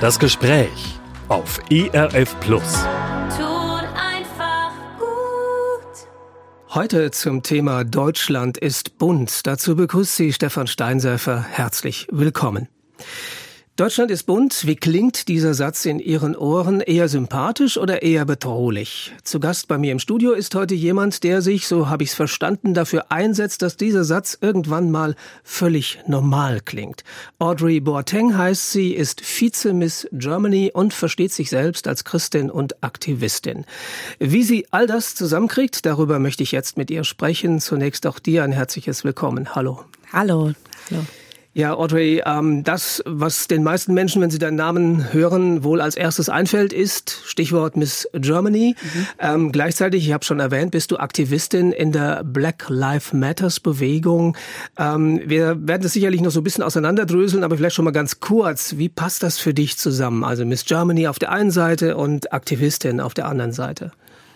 Das Gespräch auf ERF Plus. Tut einfach gut. Heute zum Thema Deutschland ist bunt. Dazu begrüßt Sie Stefan Steinsäfer. Herzlich willkommen. Deutschland ist bunt. Wie klingt dieser Satz in Ihren Ohren? Eher sympathisch oder eher bedrohlich? Zu Gast bei mir im Studio ist heute jemand, der sich, so habe ich es verstanden, dafür einsetzt, dass dieser Satz irgendwann mal völlig normal klingt. Audrey Boateng heißt sie, ist Vize-Miss Germany und versteht sich selbst als Christin und Aktivistin. Wie sie all das zusammenkriegt, darüber möchte ich jetzt mit ihr sprechen. Zunächst auch dir ein herzliches Willkommen. Hallo. Hallo. Hallo. Ja, Audrey, ähm, das, was den meisten Menschen, wenn sie deinen Namen hören, wohl als erstes einfällt, ist Stichwort Miss Germany. Mhm. Ähm, gleichzeitig, ich habe schon erwähnt, bist du Aktivistin in der Black Lives Matters Bewegung. Ähm, wir werden das sicherlich noch so ein bisschen auseinanderdröseln, aber vielleicht schon mal ganz kurz. Wie passt das für dich zusammen? Also Miss Germany auf der einen Seite und Aktivistin auf der anderen Seite.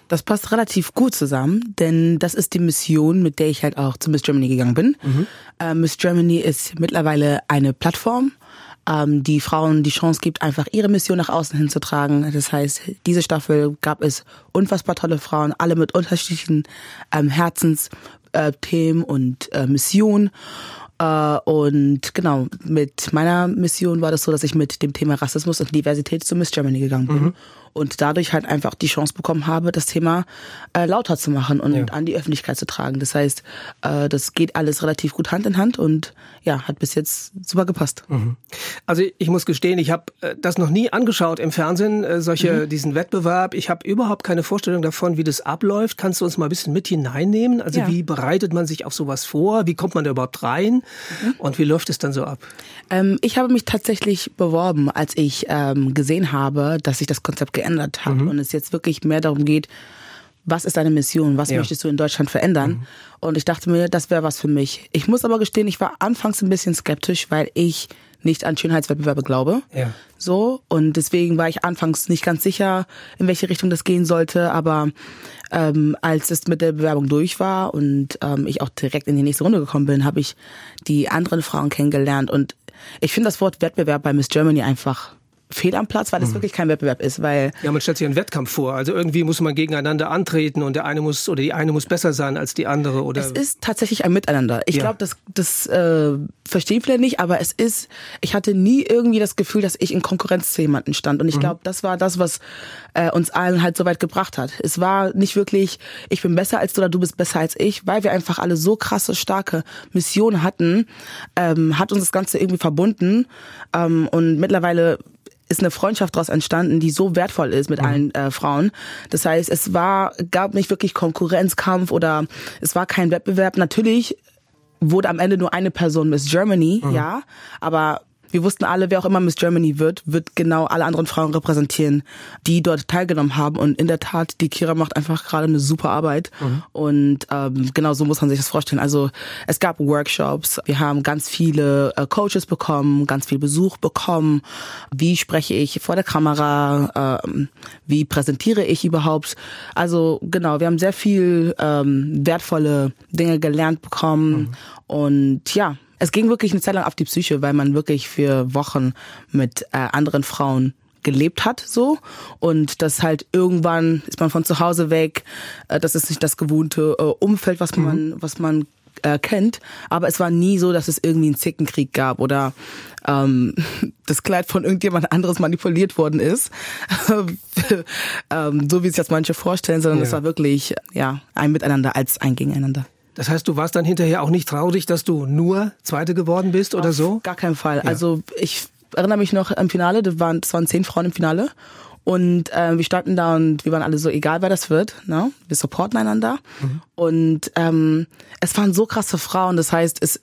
Das passt relativ gut zusammen, denn das ist die Mission, mit der ich halt auch zu Miss Germany gegangen bin. Mhm. Äh, Miss Germany ist mittlerweile eine Plattform, ähm, die Frauen die Chance gibt, einfach ihre Mission nach außen hinzutragen. Das heißt, diese Staffel gab es unfassbar tolle Frauen, alle mit unterschiedlichen ähm, Herzensthemen äh, und äh, Missionen. Äh, und genau, mit meiner Mission war das so, dass ich mit dem Thema Rassismus und Diversität zu Miss Germany gegangen bin. Mhm und dadurch halt einfach die Chance bekommen habe, das Thema äh, lauter zu machen und ja. an die Öffentlichkeit zu tragen. Das heißt, äh, das geht alles relativ gut Hand in Hand und ja, hat bis jetzt super gepasst. Mhm. Also ich muss gestehen, ich habe äh, das noch nie angeschaut im Fernsehen, äh, solche mhm. diesen Wettbewerb. Ich habe überhaupt keine Vorstellung davon, wie das abläuft. Kannst du uns mal ein bisschen mit hineinnehmen? Also ja. wie bereitet man sich auf sowas vor? Wie kommt man da überhaupt rein? Mhm. Und wie läuft es dann so ab? Ähm, ich habe mich tatsächlich beworben, als ich ähm, gesehen habe, dass sich das Konzept geändert hat mhm. und es jetzt wirklich mehr darum geht, was ist deine Mission? Was ja. möchtest du in Deutschland verändern? Mhm. Und ich dachte mir, das wäre was für mich. Ich muss aber gestehen, ich war anfangs ein bisschen skeptisch, weil ich nicht an Schönheitswettbewerbe glaube. Ja. So. Und deswegen war ich anfangs nicht ganz sicher, in welche Richtung das gehen sollte. Aber ähm, als es mit der Bewerbung durch war und ähm, ich auch direkt in die nächste Runde gekommen bin, habe ich die anderen Frauen kennengelernt. Und ich finde das Wort Wettbewerb bei Miss Germany einfach fehl am Platz, weil es mhm. wirklich kein Wettbewerb ist, weil ja man stellt sich einen Wettkampf vor, also irgendwie muss man gegeneinander antreten und der eine muss oder die eine muss besser sein als die andere oder es ist tatsächlich ein Miteinander. Ich ja. glaube, das das äh, verstehen viele nicht, aber es ist, ich hatte nie irgendwie das Gefühl, dass ich in Konkurrenz zu jemandem stand und ich mhm. glaube, das war das, was äh, uns allen halt so weit gebracht hat. Es war nicht wirklich, ich bin besser als du oder du bist besser als ich, weil wir einfach alle so krasse starke Missionen hatten, ähm, hat uns das Ganze irgendwie verbunden ähm, und mittlerweile ist eine Freundschaft daraus entstanden, die so wertvoll ist mit mhm. allen äh, Frauen. Das heißt, es war, gab nicht wirklich Konkurrenzkampf oder es war kein Wettbewerb. Natürlich wurde am Ende nur eine Person Miss Germany, mhm. ja, aber wir wussten alle, wer auch immer Miss Germany wird, wird genau alle anderen Frauen repräsentieren, die dort teilgenommen haben. Und in der Tat, die Kira macht einfach gerade eine super Arbeit. Mhm. Und ähm, genau so muss man sich das vorstellen. Also es gab Workshops, wir haben ganz viele äh, Coaches bekommen, ganz viel Besuch bekommen. Wie spreche ich vor der Kamera? Ähm, wie präsentiere ich überhaupt? Also genau, wir haben sehr viel ähm, wertvolle Dinge gelernt bekommen. Mhm. Und ja, es ging wirklich eine Zeit lang auf die Psyche, weil man wirklich für Wochen mit äh, anderen Frauen gelebt hat so. Und das halt irgendwann ist man von zu Hause weg. Äh, das ist nicht das gewohnte äh, Umfeld was man mhm. was man äh, kennt. Aber es war nie so dass es irgendwie einen Zickenkrieg gab oder ähm, das Kleid von irgendjemand anderes manipuliert worden ist. Ähm, so wie sich das manche vorstellen sondern ja. es war wirklich ja ein Miteinander als ein Gegeneinander das heißt, du warst dann hinterher auch nicht traurig, dass du nur Zweite geworden bist oder Auf so? Gar keinen Fall. Ja. Also ich erinnere mich noch im Finale, das waren, das waren zehn Frauen im Finale. Und äh, wir standen da und wir waren alle so, egal wer das wird, ne? wir supporten einander. Mhm. Und ähm, es waren so krasse Frauen, das heißt, es,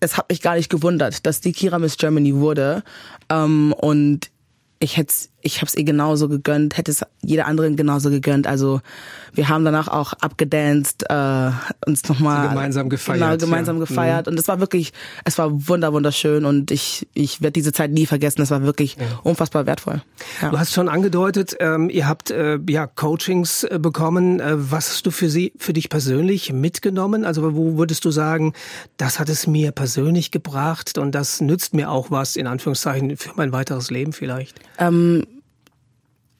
es hat mich gar nicht gewundert, dass die Kira Miss Germany wurde. Ähm, und ich hätte ich habe es ihr genauso gegönnt, hätte es jeder anderen genauso gegönnt. Also wir haben danach auch abgedanced, äh, uns nochmal gemeinsam gefeiert. Genau, gemeinsam ja. gefeiert. Mhm. Und es war wirklich, es war wunder wunderschön und ich ich werde diese Zeit nie vergessen. Es war wirklich ja. unfassbar wertvoll. Ja. Du hast schon angedeutet, ähm, ihr habt äh, ja Coachings äh, bekommen. Äh, was hast du für sie für dich persönlich mitgenommen? Also wo würdest du sagen, das hat es mir persönlich gebracht und das nützt mir auch was in Anführungszeichen für mein weiteres Leben vielleicht? Ähm,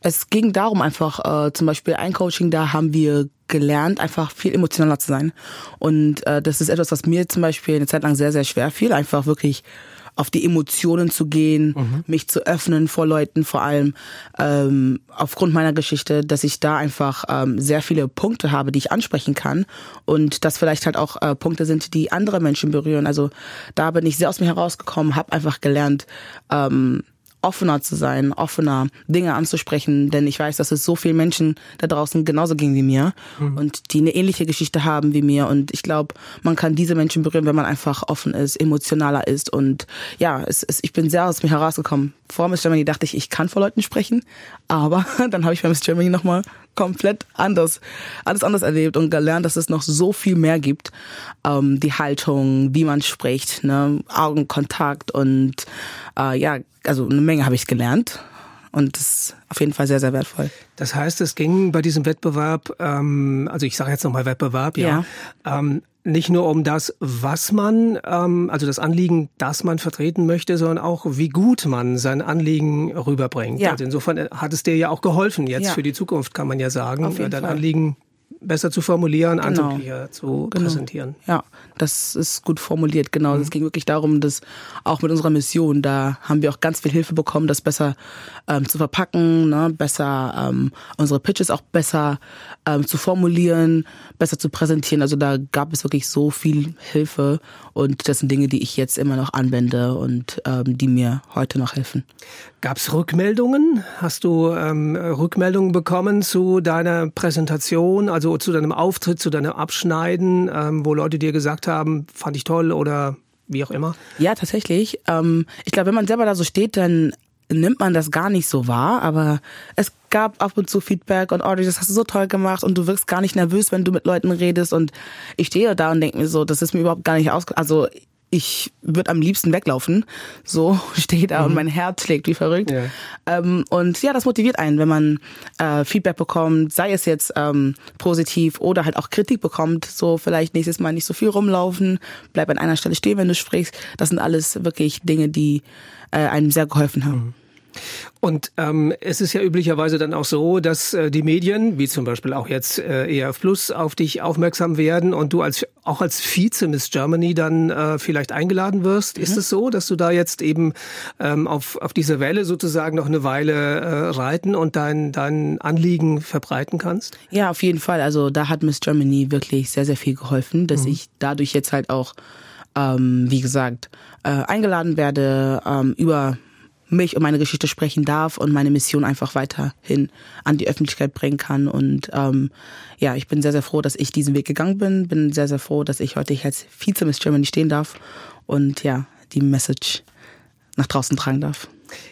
es ging darum einfach, äh, zum Beispiel ein Coaching, da haben wir gelernt, einfach viel emotionaler zu sein. Und äh, das ist etwas, was mir zum Beispiel eine Zeit lang sehr, sehr schwer fiel, einfach wirklich auf die Emotionen zu gehen, mhm. mich zu öffnen vor Leuten, vor allem ähm, aufgrund meiner Geschichte, dass ich da einfach ähm, sehr viele Punkte habe, die ich ansprechen kann und das vielleicht halt auch äh, Punkte sind, die andere Menschen berühren. Also da bin ich sehr aus mir herausgekommen, habe einfach gelernt, ähm, offener zu sein, offener Dinge anzusprechen, denn ich weiß, dass es so viele Menschen da draußen genauso ging wie mir mhm. und die eine ähnliche Geschichte haben wie mir und ich glaube, man kann diese Menschen berühren, wenn man einfach offen ist, emotionaler ist und ja, es, es, ich bin sehr aus mir herausgekommen. Vor Miss Germany dachte ich, ich kann vor Leuten sprechen, aber dann habe ich bei Miss Germany nochmal komplett anders, alles anders erlebt und gelernt, dass es noch so viel mehr gibt. Ähm, die Haltung, wie man spricht, ne, Augenkontakt und äh, ja, also eine Menge habe ich gelernt und das ist auf jeden Fall sehr, sehr wertvoll. Das heißt, es ging bei diesem Wettbewerb, ähm, also ich sage jetzt nochmal Wettbewerb, ja, ja. Ähm, nicht nur um das, was man, ähm, also das Anliegen, das man vertreten möchte, sondern auch, wie gut man sein Anliegen rüberbringt. Ja. Also insofern hat es dir ja auch geholfen jetzt ja. für die Zukunft, kann man ja sagen, dein Fall. Anliegen besser zu formulieren, genau. anzugliedern, zu genau. präsentieren. Ja, das ist gut formuliert, genau. Mhm. Es ging wirklich darum, dass auch mit unserer Mission, da haben wir auch ganz viel Hilfe bekommen, das besser ähm, zu verpacken, ne? besser ähm, unsere Pitches auch besser ähm, zu formulieren, besser zu präsentieren. Also da gab es wirklich so viel Hilfe und das sind Dinge, die ich jetzt immer noch anwende und ähm, die mir heute noch helfen. Gab es Rückmeldungen? Hast du ähm, Rückmeldungen bekommen zu deiner Präsentation, also zu deinem Auftritt, zu deinem Abschneiden, ähm, wo Leute dir gesagt haben, fand ich toll oder wie auch immer? Ja, tatsächlich. Ähm, ich glaube, wenn man selber da so steht, dann nimmt man das gar nicht so wahr, aber es gab ab und zu Feedback und Audrey, das hast du so toll gemacht und du wirkst gar nicht nervös, wenn du mit Leuten redest und ich stehe da und denke mir so, das ist mir überhaupt gar nicht aus, also ich würde am liebsten weglaufen. So stehe da mhm. und mein Herz schlägt wie verrückt. Ja. Ähm, und ja, das motiviert einen, wenn man äh, Feedback bekommt, sei es jetzt ähm, positiv oder halt auch Kritik bekommt. So vielleicht nächstes Mal nicht so viel rumlaufen, bleib an einer Stelle stehen, wenn du sprichst. Das sind alles wirklich Dinge, die äh, einem sehr geholfen haben. Mhm. Und ähm, es ist ja üblicherweise dann auch so, dass äh, die Medien, wie zum Beispiel auch jetzt äh, ERF Plus, auf dich aufmerksam werden und du als auch als Vize Miss Germany dann äh, vielleicht eingeladen wirst. Mhm. Ist es so, dass du da jetzt eben ähm, auf, auf diese Welle sozusagen noch eine Weile äh, reiten und dein, dein Anliegen verbreiten kannst? Ja, auf jeden Fall. Also da hat Miss Germany wirklich sehr, sehr viel geholfen, dass mhm. ich dadurch jetzt halt auch, ähm, wie gesagt, äh, eingeladen werde, ähm, über mich und meine Geschichte sprechen darf und meine Mission einfach weiterhin an die Öffentlichkeit bringen kann. Und ähm, ja, ich bin sehr, sehr froh, dass ich diesen Weg gegangen bin. Bin sehr, sehr froh, dass ich heute hier als Vize Miss Germany stehen darf und ja, die Message nach draußen tragen darf.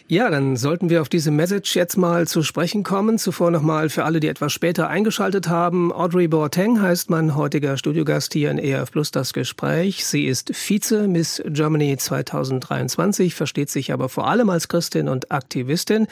Ja, dann sollten wir auf diese Message jetzt mal zu sprechen kommen. Zuvor nochmal für alle, die etwas später eingeschaltet haben. Audrey Boateng heißt mein heutiger Studiogast hier in ERF Plus das Gespräch. Sie ist Vize Miss Germany 2023, versteht sich aber vor allem als Christin und Aktivistin.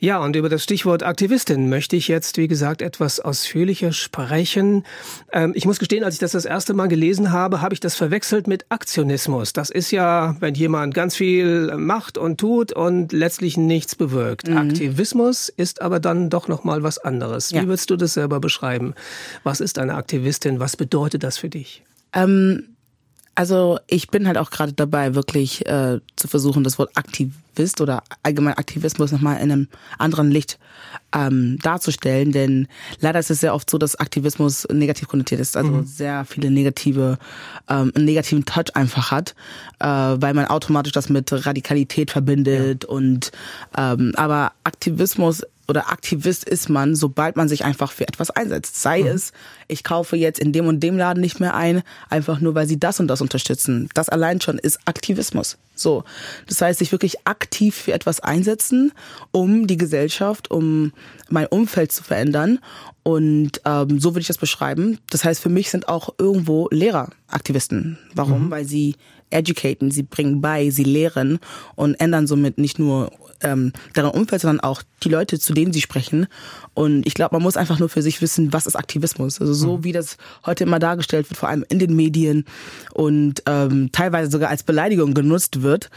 Ja, und über das Stichwort Aktivistin möchte ich jetzt, wie gesagt, etwas ausführlicher sprechen. Ähm, ich muss gestehen, als ich das das erste Mal gelesen habe, habe ich das verwechselt mit Aktionismus. Das ist ja, wenn jemand ganz viel macht und tut und letztlich nichts bewirkt. Mhm. Aktivismus ist aber dann doch noch mal was anderes. Ja. Wie würdest du das selber beschreiben? Was ist eine Aktivistin? Was bedeutet das für dich? Ähm, also ich bin halt auch gerade dabei, wirklich äh, zu versuchen, das Wort Aktivist oder allgemein Aktivismus nochmal in einem anderen Licht ähm, darzustellen. Denn leider ist es sehr oft so, dass Aktivismus negativ konnotiert ist. Also mhm. sehr viele negative, ähm, einen negativen Touch einfach hat, äh, weil man automatisch das mit Radikalität verbindet. Ja. Und ähm, aber Aktivismus oder Aktivist ist man, sobald man sich einfach für etwas einsetzt. Sei mhm. es ich kaufe jetzt in dem und dem Laden nicht mehr ein, einfach nur weil sie das und das unterstützen. Das allein schon ist Aktivismus. So. Das heißt, sich wirklich aktiv für etwas einsetzen, um die Gesellschaft, um mein Umfeld zu verändern. Und ähm, so würde ich das beschreiben. Das heißt, für mich sind auch irgendwo Lehrer Aktivisten. Warum? Mhm. Weil sie educaten, sie bringen bei, sie lehren und ändern somit nicht nur ähm, deren Umfeld, sondern auch die Leute, zu denen sie sprechen. Und ich glaube, man muss einfach nur für sich wissen, was ist Aktivismus. Also so mhm. wie das heute immer dargestellt wird, vor allem in den Medien und ähm, teilweise sogar als Beleidigung genutzt wird,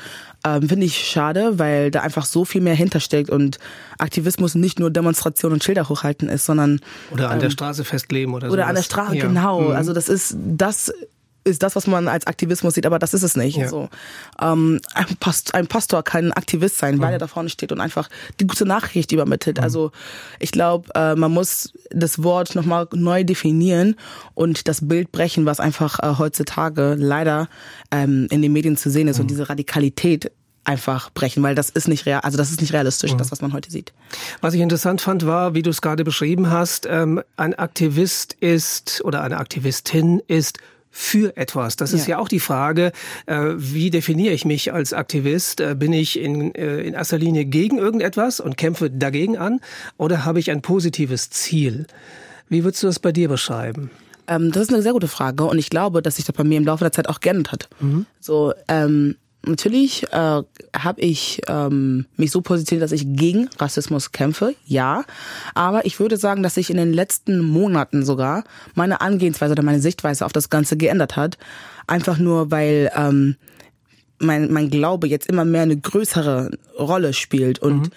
ähm, finde ich schade, weil da einfach so viel mehr hintersteckt und Aktivismus nicht nur Demonstration und Schilder hochhalten ist, sondern oder an ähm, der Straße festleben oder so. Oder sowas. an der Straße, ja. genau. Mhm. Also das ist das ist das, was man als Aktivismus sieht, aber das ist es nicht. Ja. So, ähm, ein, Past ein, Pastor kann ein Aktivist sein, weil mhm. er da vorne steht und einfach die gute Nachricht übermittelt. Mhm. Also ich glaube, äh, man muss das Wort nochmal neu definieren und das Bild brechen, was einfach äh, heutzutage leider ähm, in den Medien zu sehen ist mhm. und diese Radikalität einfach brechen, weil das ist nicht real, also das ist nicht realistisch, mhm. das was man heute sieht. Was ich interessant fand, war, wie du es gerade beschrieben hast, ähm, ein Aktivist ist oder eine Aktivistin ist für etwas. Das ist ja, ja auch die Frage, äh, wie definiere ich mich als Aktivist? Äh, bin ich in, äh, in erster Linie gegen irgendetwas und kämpfe dagegen an oder habe ich ein positives Ziel? Wie würdest du das bei dir beschreiben? Ähm, das ist eine sehr gute Frage und ich glaube, dass sich das bei mir im Laufe der Zeit auch geändert hat. Mhm. So, ähm, Natürlich äh, habe ich ähm, mich so positioniert, dass ich gegen Rassismus kämpfe, ja. Aber ich würde sagen, dass sich in den letzten Monaten sogar meine Angehensweise oder meine Sichtweise auf das Ganze geändert hat. Einfach nur, weil ähm, mein, mein Glaube jetzt immer mehr eine größere Rolle spielt und mhm.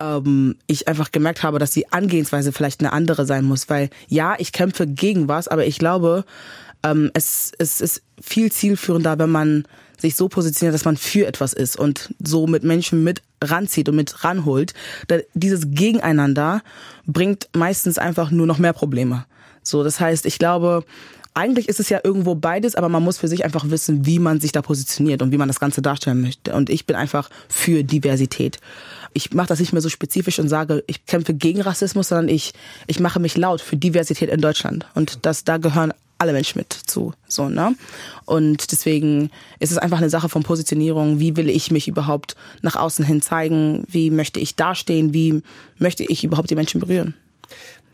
ähm, ich einfach gemerkt habe, dass die Angehensweise vielleicht eine andere sein muss. Weil ja, ich kämpfe gegen was, aber ich glaube, ähm, es, es ist viel zielführender, wenn man sich so positioniert, dass man für etwas ist und so mit Menschen mit ranzieht und mit ranholt. Dieses Gegeneinander bringt meistens einfach nur noch mehr Probleme. So, das heißt, ich glaube, eigentlich ist es ja irgendwo beides, aber man muss für sich einfach wissen, wie man sich da positioniert und wie man das Ganze darstellen möchte. Und ich bin einfach für Diversität. Ich mache das nicht mehr so spezifisch und sage, ich kämpfe gegen Rassismus, sondern ich, ich mache mich laut für Diversität in Deutschland. Und das, da gehören alle Menschen mit zu. So, ne? Und deswegen ist es einfach eine Sache von Positionierung. Wie will ich mich überhaupt nach außen hin zeigen? Wie möchte ich dastehen? Wie möchte ich überhaupt die Menschen berühren?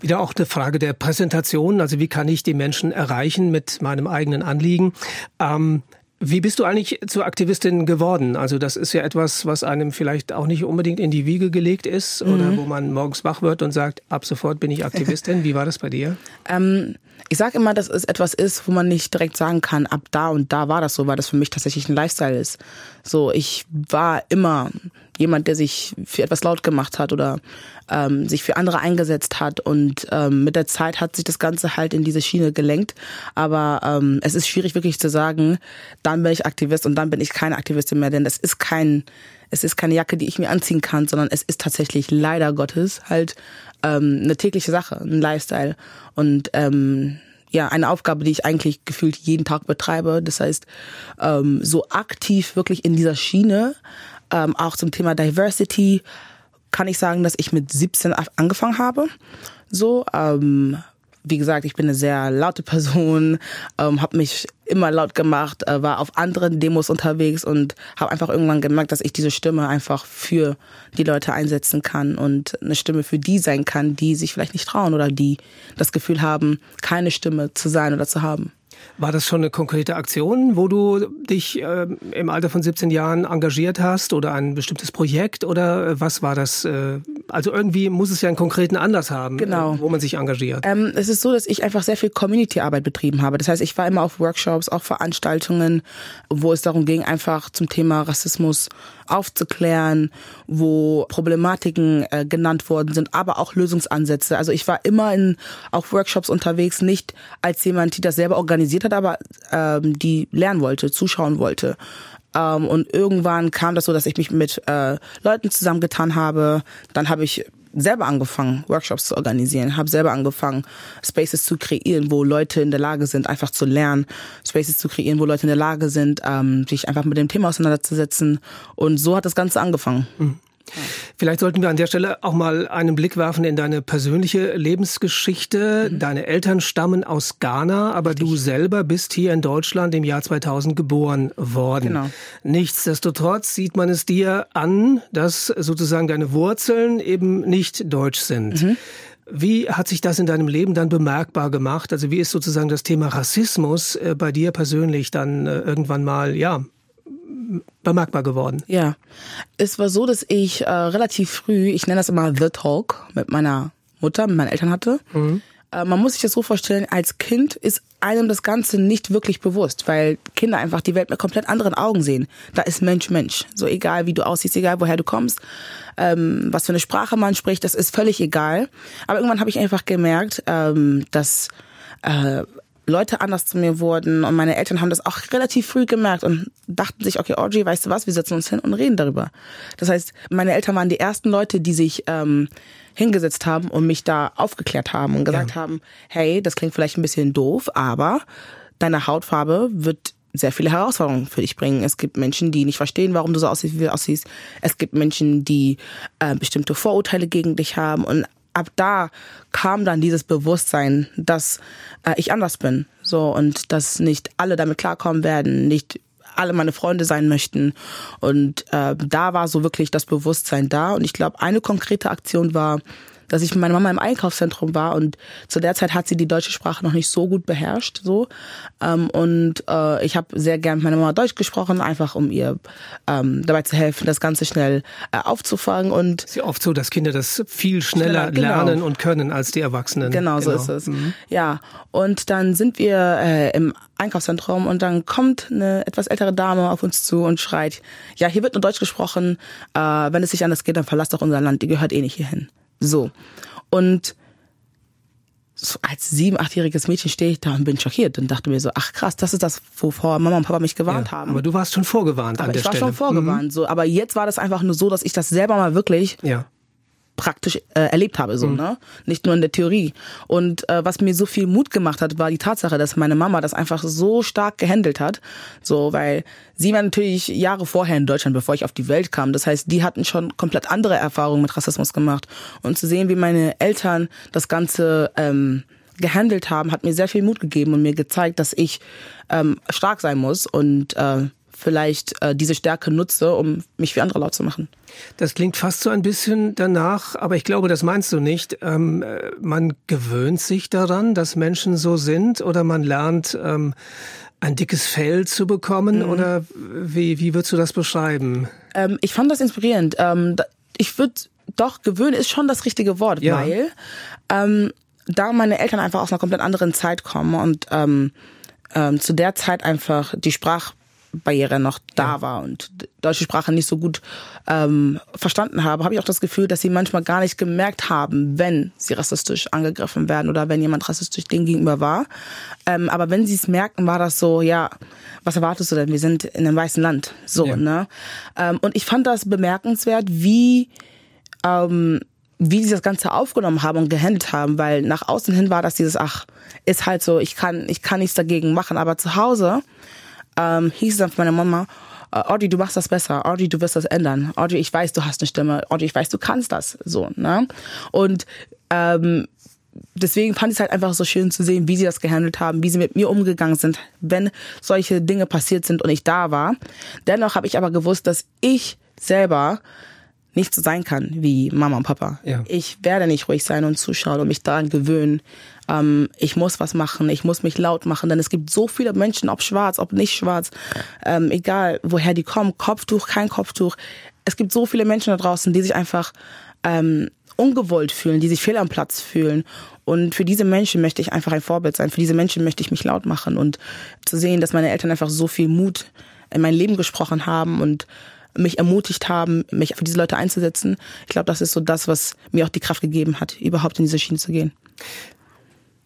Wieder auch eine Frage der Präsentation. Also wie kann ich die Menschen erreichen mit meinem eigenen Anliegen? Ähm, wie bist du eigentlich zur Aktivistin geworden? Also das ist ja etwas, was einem vielleicht auch nicht unbedingt in die Wiege gelegt ist mhm. oder wo man morgens wach wird und sagt, ab sofort bin ich Aktivistin. Wie war das bei dir? Ähm, ich sage immer, dass es etwas ist, wo man nicht direkt sagen kann, ab da und da war das so, weil das für mich tatsächlich ein Lifestyle ist. So, ich war immer jemand, der sich für etwas laut gemacht hat oder ähm, sich für andere eingesetzt hat. Und ähm, mit der Zeit hat sich das Ganze halt in diese Schiene gelenkt. Aber ähm, es ist schwierig wirklich zu sagen, dann bin ich Aktivist und dann bin ich keine Aktivistin mehr, denn das ist kein, es ist keine Jacke, die ich mir anziehen kann, sondern es ist tatsächlich leider Gottes halt ähm, eine tägliche Sache, ein Lifestyle. Und ähm, ja, eine Aufgabe, die ich eigentlich gefühlt jeden Tag betreibe. Das heißt, ähm, so aktiv wirklich in dieser Schiene, ähm, auch zum Thema Diversity, kann ich sagen, dass ich mit 17 angefangen habe. So, ähm, wie gesagt, ich bin eine sehr laute Person, ähm, habe mich immer laut gemacht, äh, war auf anderen Demos unterwegs und habe einfach irgendwann gemerkt, dass ich diese Stimme einfach für die Leute einsetzen kann und eine Stimme für die sein kann, die sich vielleicht nicht trauen oder die das Gefühl haben, keine Stimme zu sein oder zu haben. War das schon eine konkrete Aktion, wo du dich äh, im Alter von 17 Jahren engagiert hast oder ein bestimmtes Projekt oder äh, was war das? Äh, also irgendwie muss es ja einen konkreten Anlass haben, genau. äh, wo man sich engagiert. Ähm, es ist so, dass ich einfach sehr viel Community-Arbeit betrieben habe. Das heißt, ich war immer auf Workshops, auch Veranstaltungen, wo es darum ging, einfach zum Thema Rassismus aufzuklären, wo Problematiken äh, genannt worden sind, aber auch Lösungsansätze. Also ich war immer in auf Workshops unterwegs, nicht als jemand, die das selber organisiert hat, aber ähm, die lernen wollte, zuschauen wollte. Ähm, und irgendwann kam das so, dass ich mich mit äh, Leuten zusammengetan habe. Dann habe ich selber angefangen, Workshops zu organisieren, habe selber angefangen, Spaces zu kreieren, wo Leute in der Lage sind, einfach zu lernen, Spaces zu kreieren, wo Leute in der Lage sind, ähm, sich einfach mit dem Thema auseinanderzusetzen. Und so hat das Ganze angefangen. Mhm. Vielleicht sollten wir an der Stelle auch mal einen Blick werfen in deine persönliche Lebensgeschichte. Mhm. Deine Eltern stammen aus Ghana, aber Richtig. du selber bist hier in Deutschland im Jahr 2000 geboren worden. Genau. Nichtsdestotrotz sieht man es dir an, dass sozusagen deine Wurzeln eben nicht deutsch sind. Mhm. Wie hat sich das in deinem Leben dann bemerkbar gemacht? Also wie ist sozusagen das Thema Rassismus äh, bei dir persönlich dann äh, irgendwann mal, ja, bemerkbar geworden? Ja, es war so, dass ich äh, relativ früh, ich nenne das immer The Talk, mit meiner Mutter, mit meinen Eltern hatte. Mhm. Äh, man muss sich das so vorstellen, als Kind ist einem das Ganze nicht wirklich bewusst, weil Kinder einfach die Welt mit komplett anderen Augen sehen. Da ist Mensch Mensch. So egal, wie du aussiehst, egal, woher du kommst, ähm, was für eine Sprache man spricht, das ist völlig egal. Aber irgendwann habe ich einfach gemerkt, ähm, dass äh, Leute anders zu mir wurden und meine Eltern haben das auch relativ früh gemerkt und dachten sich, okay, Audrey, weißt du was, wir setzen uns hin und reden darüber. Das heißt, meine Eltern waren die ersten Leute, die sich ähm, hingesetzt haben und mich da aufgeklärt haben und gesagt ja. haben, hey, das klingt vielleicht ein bisschen doof, aber deine Hautfarbe wird sehr viele Herausforderungen für dich bringen. Es gibt Menschen, die nicht verstehen, warum du so aussiehst, wie du aussiehst. Es gibt Menschen, die äh, bestimmte Vorurteile gegen dich haben und ab da kam dann dieses Bewusstsein, dass äh, ich anders bin, so und dass nicht alle damit klarkommen werden, nicht alle meine Freunde sein möchten. Und äh, da war so wirklich das Bewusstsein da. Und ich glaube eine konkrete Aktion war dass ich mit meiner Mama im Einkaufszentrum war und zu der Zeit hat sie die deutsche Sprache noch nicht so gut beherrscht so ähm, und äh, ich habe sehr gern mit meiner Mama Deutsch gesprochen, einfach um ihr ähm, dabei zu helfen, das Ganze schnell äh, aufzufangen und ist ja oft so, dass Kinder das viel schneller, schneller genau. lernen und können als die Erwachsenen. Genau, genau. so ist es. Mhm. Ja, und dann sind wir äh, im Einkaufszentrum und dann kommt eine etwas ältere Dame auf uns zu und schreit, ja, hier wird nur Deutsch gesprochen, äh, wenn es sich anders geht, dann verlasst doch unser Land, die gehört eh nicht hierhin. So. Und so als sieben, achtjähriges Mädchen stehe ich da und bin schockiert und dachte mir so, ach krass, das ist das, wovor Mama und Papa mich gewarnt ja, haben. Aber du warst schon vorgewarnt aber an der Stelle. Ich war schon vorgewarnt, mhm. so. Aber jetzt war das einfach nur so, dass ich das selber mal wirklich ja praktisch äh, erlebt habe, so, mhm. ne? Nicht nur in der Theorie. Und äh, was mir so viel Mut gemacht hat, war die Tatsache, dass meine Mama das einfach so stark gehandelt hat. So, weil sie war natürlich Jahre vorher in Deutschland, bevor ich auf die Welt kam. Das heißt, die hatten schon komplett andere Erfahrungen mit Rassismus gemacht. Und zu sehen, wie meine Eltern das Ganze ähm, gehandelt haben, hat mir sehr viel Mut gegeben und mir gezeigt, dass ich ähm, stark sein muss und äh, vielleicht äh, diese Stärke nutze, um mich wie andere laut zu machen. Das klingt fast so ein bisschen danach, aber ich glaube, das meinst du nicht. Ähm, äh, man gewöhnt sich daran, dass Menschen so sind oder man lernt, ähm, ein dickes Fell zu bekommen mhm. oder wie, wie würdest du das beschreiben? Ähm, ich fand das inspirierend. Ähm, ich würde doch gewöhnen ist schon das richtige Wort, ja. weil ähm, da meine Eltern einfach aus einer komplett anderen Zeit kommen und ähm, zu der Zeit einfach die Sprach Barriere noch da ja. war und deutsche Sprache nicht so gut ähm, verstanden habe, habe ich auch das Gefühl, dass sie manchmal gar nicht gemerkt haben, wenn sie rassistisch angegriffen werden oder wenn jemand rassistisch denen gegenüber war. Ähm, aber wenn sie es merken, war das so, ja, was erwartest du denn? Wir sind in einem weißen Land. So, ja. ne? Ähm, und ich fand das bemerkenswert, wie ähm, wie sie das Ganze aufgenommen haben und gehandelt haben, weil nach außen hin war das dieses, ach, ist halt so, ich kann, ich kann nichts dagegen machen, aber zu Hause ähm, hieß es dann von meiner Mama, äh, Audrey, du machst das besser. Audrey, du wirst das ändern. Audrey, ich weiß, du hast eine Stimme. Audrey, ich weiß, du kannst das. So, ne? Und ähm, deswegen fand ich es halt einfach so schön zu sehen, wie sie das gehandelt haben, wie sie mit mir umgegangen sind, wenn solche Dinge passiert sind und ich da war. Dennoch habe ich aber gewusst, dass ich selber nicht so sein kann wie Mama und Papa. Ja. Ich werde nicht ruhig sein und zuschauen und mich daran gewöhnen, ähm, ich muss was machen, ich muss mich laut machen, denn es gibt so viele Menschen, ob schwarz, ob nicht schwarz, ähm, egal woher die kommen, Kopftuch, kein Kopftuch. Es gibt so viele Menschen da draußen, die sich einfach ähm, ungewollt fühlen, die sich fehl am Platz fühlen. Und für diese Menschen möchte ich einfach ein Vorbild sein. Für diese Menschen möchte ich mich laut machen und zu sehen, dass meine Eltern einfach so viel Mut in mein Leben gesprochen haben und mich ermutigt haben, mich für diese Leute einzusetzen. Ich glaube, das ist so das, was mir auch die Kraft gegeben hat, überhaupt in diese Schiene zu gehen.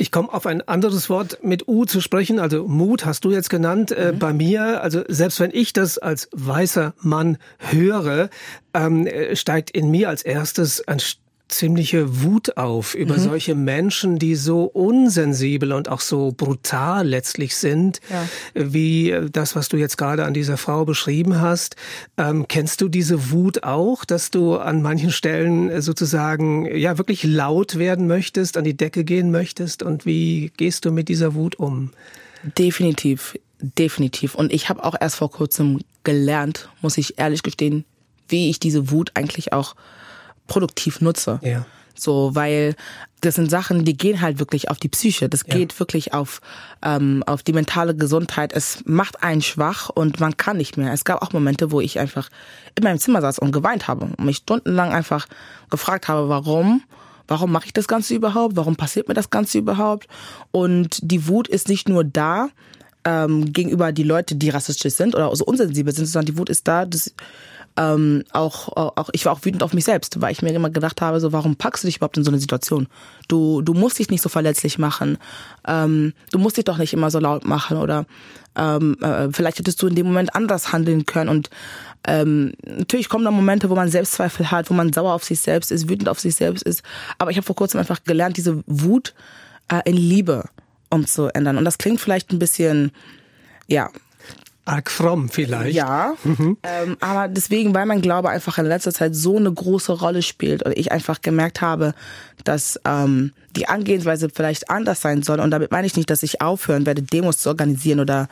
Ich komme auf ein anderes Wort mit U zu sprechen, also Mut hast du jetzt genannt. Äh, mhm. bei mir, also selbst wenn ich das als weißer Mann höre, ähm, äh, steigt in mir als erstes ein ziemliche Wut auf über mhm. solche Menschen, die so unsensibel und auch so brutal letztlich sind, ja. wie das, was du jetzt gerade an dieser Frau beschrieben hast. Ähm, kennst du diese Wut auch, dass du an manchen Stellen sozusagen ja wirklich laut werden möchtest, an die Decke gehen möchtest? Und wie gehst du mit dieser Wut um? Definitiv, definitiv. Und ich habe auch erst vor kurzem gelernt, muss ich ehrlich gestehen, wie ich diese Wut eigentlich auch produktiv nutze. Ja. So, weil das sind Sachen, die gehen halt wirklich auf die Psyche. Das ja. geht wirklich auf, ähm, auf die mentale Gesundheit. Es macht einen schwach und man kann nicht mehr. Es gab auch Momente, wo ich einfach in meinem Zimmer saß und geweint habe und mich stundenlang einfach gefragt habe, warum warum mache ich das Ganze überhaupt? Warum passiert mir das Ganze überhaupt? Und die Wut ist nicht nur da ähm, gegenüber die Leute, die rassistisch sind oder so unsensibel sind, sondern die Wut ist da, dass ähm, auch, auch ich war auch wütend auf mich selbst, weil ich mir immer gedacht habe, so warum packst du dich überhaupt in so eine Situation? Du du musst dich nicht so verletzlich machen, ähm, du musst dich doch nicht immer so laut machen oder ähm, äh, vielleicht hättest du in dem Moment anders handeln können und ähm, natürlich kommen da Momente, wo man Selbstzweifel hat, wo man sauer auf sich selbst ist, wütend auf sich selbst ist. Aber ich habe vor kurzem einfach gelernt, diese Wut äh, in Liebe umzuändern. Und das klingt vielleicht ein bisschen, ja, arg fromm vielleicht. Ja, mhm. ähm, aber deswegen, weil mein Glaube einfach in letzter Zeit so eine große Rolle spielt und ich einfach gemerkt habe, dass ähm, die Angehensweise vielleicht anders sein soll. Und damit meine ich nicht, dass ich aufhören werde, Demos zu organisieren oder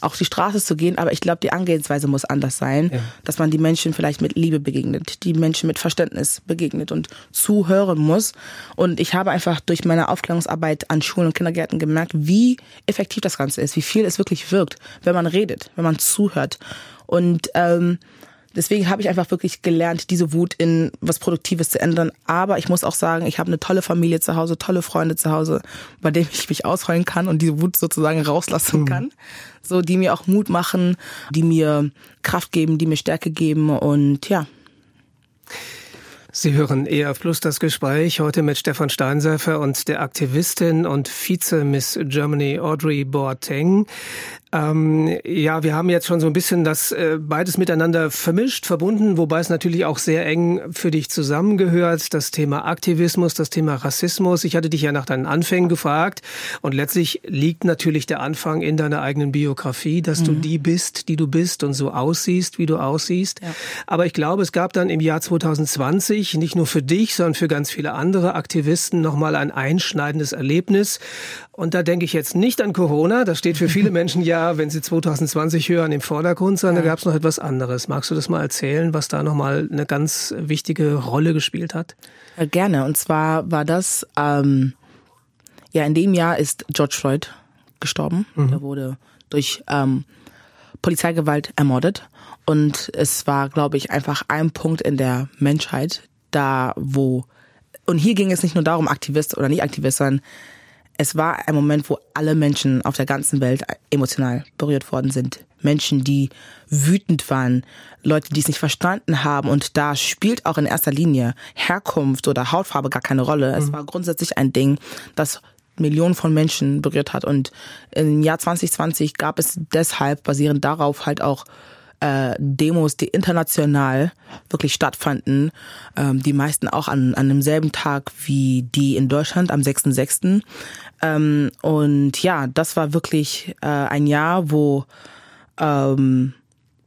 auf die Straße zu gehen, aber ich glaube, die Angehensweise muss anders sein, ja. dass man die Menschen vielleicht mit Liebe begegnet, die Menschen mit Verständnis begegnet und zuhören muss. Und ich habe einfach durch meine Aufklärungsarbeit an Schulen und Kindergärten gemerkt, wie effektiv das Ganze ist, wie viel es wirklich wirkt, wenn man redet, wenn man zuhört. Und ähm, deswegen habe ich einfach wirklich gelernt, diese Wut in was Produktives zu ändern. Aber ich muss auch sagen, ich habe eine tolle Familie zu Hause, tolle Freunde zu Hause, bei denen ich mich ausheulen kann und diese Wut sozusagen rauslassen mhm. kann. So, die mir auch Mut machen, die mir Kraft geben, die mir Stärke geben und ja. Sie hören eher Plus das Gespräch heute mit Stefan Steinseifer und der Aktivistin und Vize-Miss Germany Audrey Boateng. Ähm, ja, wir haben jetzt schon so ein bisschen das äh, beides miteinander vermischt, verbunden, wobei es natürlich auch sehr eng für dich zusammengehört. Das Thema Aktivismus, das Thema Rassismus. Ich hatte dich ja nach deinen Anfängen gefragt und letztlich liegt natürlich der Anfang in deiner eigenen Biografie, dass mhm. du die bist, die du bist und so aussiehst, wie du aussiehst. Ja. Aber ich glaube, es gab dann im Jahr 2020 nicht nur für dich, sondern für ganz viele andere Aktivisten nochmal ein einschneidendes Erlebnis. Und da denke ich jetzt nicht an Corona, das steht für viele Menschen ja, wenn sie 2020 hören, im Vordergrund, sondern ja. da gab es noch etwas anderes. Magst du das mal erzählen, was da nochmal eine ganz wichtige Rolle gespielt hat? Ja, gerne. Und zwar war das, ähm, ja, in dem Jahr ist George Floyd gestorben. Mhm. Er wurde durch ähm, Polizeigewalt ermordet. Und es war, glaube ich, einfach ein Punkt in der Menschheit, da wo, und hier ging es nicht nur darum, Aktivist oder nicht Aktivist, sondern es war ein Moment, wo alle Menschen auf der ganzen Welt emotional berührt worden sind. Menschen, die wütend waren, Leute, die es nicht verstanden haben. Und da spielt auch in erster Linie Herkunft oder Hautfarbe gar keine Rolle. Mhm. Es war grundsätzlich ein Ding, das Millionen von Menschen berührt hat. Und im Jahr 2020 gab es deshalb basierend darauf halt auch äh, Demos, die international wirklich stattfanden, ähm, die meisten auch an, an demselben Tag wie die in Deutschland am 6.6. Ähm, und ja, das war wirklich äh, ein Jahr, wo ähm,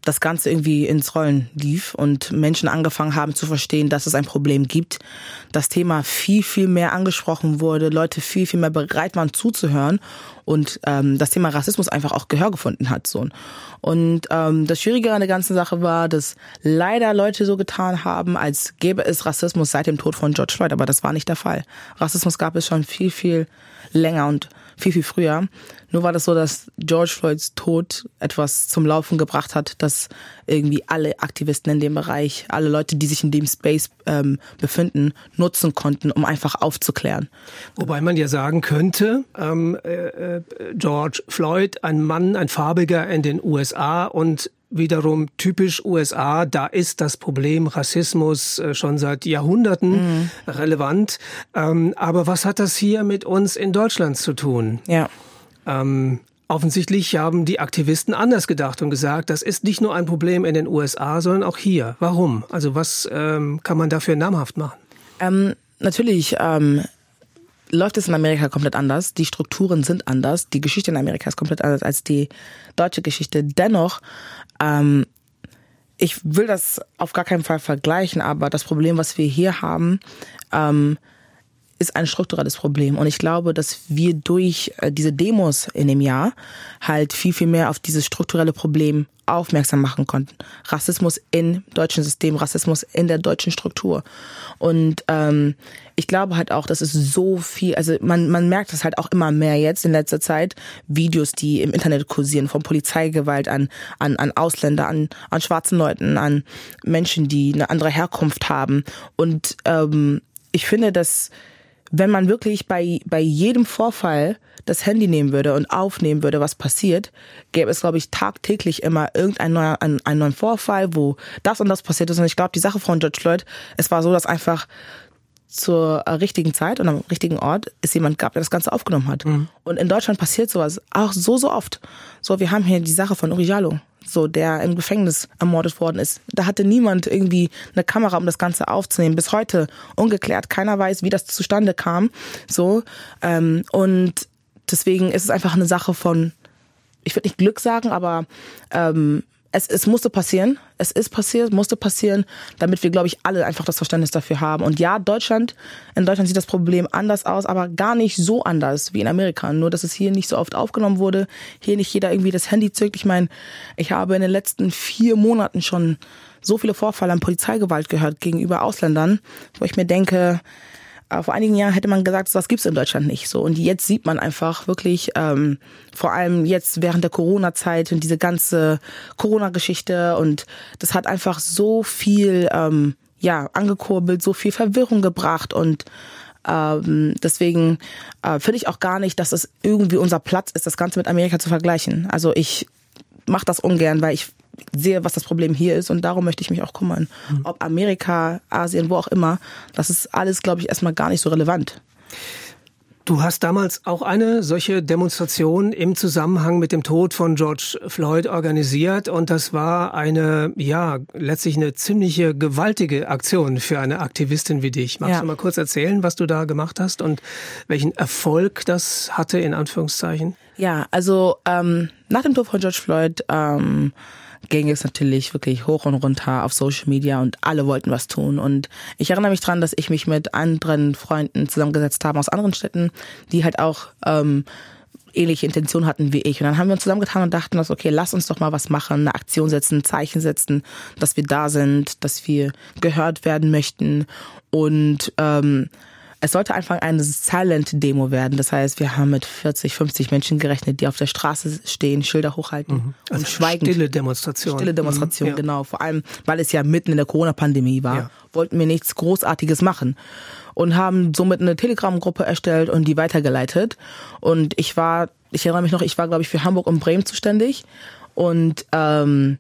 das Ganze irgendwie ins Rollen lief und Menschen angefangen haben zu verstehen, dass es ein Problem gibt. Das Thema viel, viel mehr angesprochen wurde, Leute viel, viel mehr bereit waren zuzuhören und ähm, das Thema Rassismus einfach auch Gehör gefunden hat. So. Und ähm, das Schwierige an der ganzen Sache war, dass leider Leute so getan haben, als gäbe es Rassismus seit dem Tod von George Floyd, aber das war nicht der Fall. Rassismus gab es schon viel, viel länger und viel, viel früher. Nur war das so, dass George Floyds Tod etwas zum Laufen gebracht hat, dass irgendwie alle Aktivisten in dem Bereich, alle Leute, die sich in dem Space ähm, befinden, nutzen konnten, um einfach aufzuklären. Wobei man ja sagen könnte, ähm, äh, äh George Floyd, ein Mann, ein Farbiger in den USA und wiederum typisch USA, da ist das Problem Rassismus äh, schon seit Jahrhunderten mhm. relevant. Ähm, aber was hat das hier mit uns in Deutschland zu tun? Ja. Ähm, offensichtlich haben die Aktivisten anders gedacht und gesagt, das ist nicht nur ein Problem in den USA, sondern auch hier. Warum? Also was ähm, kann man dafür namhaft machen? Ähm, natürlich ähm, läuft es in Amerika komplett anders. Die Strukturen sind anders. Die Geschichte in Amerika ist komplett anders als die deutsche Geschichte. Dennoch, ähm, ich will das auf gar keinen Fall vergleichen, aber das Problem, was wir hier haben, ähm, ist ein strukturelles Problem. Und ich glaube, dass wir durch äh, diese Demos in dem Jahr halt viel, viel mehr auf dieses strukturelle Problem aufmerksam machen konnten. Rassismus im deutschen System, Rassismus in der deutschen Struktur. Und ähm, ich glaube halt auch, dass es so viel, also man, man merkt es halt auch immer mehr jetzt in letzter Zeit, Videos, die im Internet kursieren, von Polizeigewalt an, an, an Ausländer, an, an schwarzen Leuten, an Menschen, die eine andere Herkunft haben. Und ähm, ich finde, dass wenn man wirklich bei, bei jedem Vorfall das Handy nehmen würde und aufnehmen würde, was passiert, gäbe es, glaube ich, tagtäglich immer irgendeinen neuer, einen, einen neuen Vorfall, wo das und das passiert ist. Und ich glaube, die Sache von George Floyd, es war so, dass einfach zur richtigen Zeit und am richtigen Ort es jemand gab, der das Ganze aufgenommen hat. Mhm. Und in Deutschland passiert sowas auch so, so oft. So, wir haben hier die Sache von Uri Jalo so der im Gefängnis ermordet worden ist. Da hatte niemand irgendwie eine Kamera, um das Ganze aufzunehmen. Bis heute ungeklärt. Keiner weiß, wie das zustande kam. So ähm, und deswegen ist es einfach eine Sache von, ich würde nicht Glück sagen, aber ähm, es, es musste passieren. Es ist passiert, musste passieren, damit wir, glaube ich, alle einfach das Verständnis dafür haben. Und ja, Deutschland, in Deutschland sieht das Problem anders aus, aber gar nicht so anders wie in Amerika. Nur, dass es hier nicht so oft aufgenommen wurde, hier nicht jeder irgendwie das Handy zückt. Ich meine, ich habe in den letzten vier Monaten schon so viele Vorfälle an Polizeigewalt gehört gegenüber Ausländern, wo ich mir denke, äh, vor einigen Jahren hätte man gesagt, sowas gibt's in Deutschland nicht. So und jetzt sieht man einfach wirklich, ähm, vor allem jetzt während der Corona-Zeit und diese ganze Corona-Geschichte und das hat einfach so viel ähm, ja angekurbelt, so viel Verwirrung gebracht und ähm, deswegen äh, finde ich auch gar nicht, dass es irgendwie unser Platz ist, das Ganze mit Amerika zu vergleichen. Also ich mache das ungern, weil ich sehe, was das Problem hier ist und darum möchte ich mich auch kümmern. Mhm. Ob Amerika, Asien, wo auch immer, das ist alles, glaube ich, erstmal gar nicht so relevant. Du hast damals auch eine solche Demonstration im Zusammenhang mit dem Tod von George Floyd organisiert und das war eine, ja, letztlich eine ziemliche gewaltige Aktion für eine Aktivistin wie dich. Magst ja. du mal kurz erzählen, was du da gemacht hast und welchen Erfolg das hatte, in Anführungszeichen? Ja, also ähm, nach dem Tod von George Floyd ähm, ging es natürlich wirklich hoch und runter auf Social Media und alle wollten was tun. Und ich erinnere mich dran, dass ich mich mit anderen Freunden zusammengesetzt habe aus anderen Städten, die halt auch ähm, ähnliche Intentionen hatten wie ich. Und dann haben wir uns zusammengetan und dachten uns, okay, lass uns doch mal was machen, eine Aktion setzen, ein Zeichen setzen, dass wir da sind, dass wir gehört werden möchten. Und ähm, es sollte einfach eine Silent-Demo werden. Das heißt, wir haben mit 40, 50 Menschen gerechnet, die auf der Straße stehen, Schilder hochhalten mhm. also und schweigen. Stille Demonstration. Stille Demonstration, mhm, ja. genau. Vor allem, weil es ja mitten in der Corona-Pandemie war, ja. wollten wir nichts Großartiges machen und haben somit eine Telegram-Gruppe erstellt und die weitergeleitet. Und ich war, ich erinnere mich noch, ich war, glaube ich, für Hamburg und Bremen zuständig und ähm,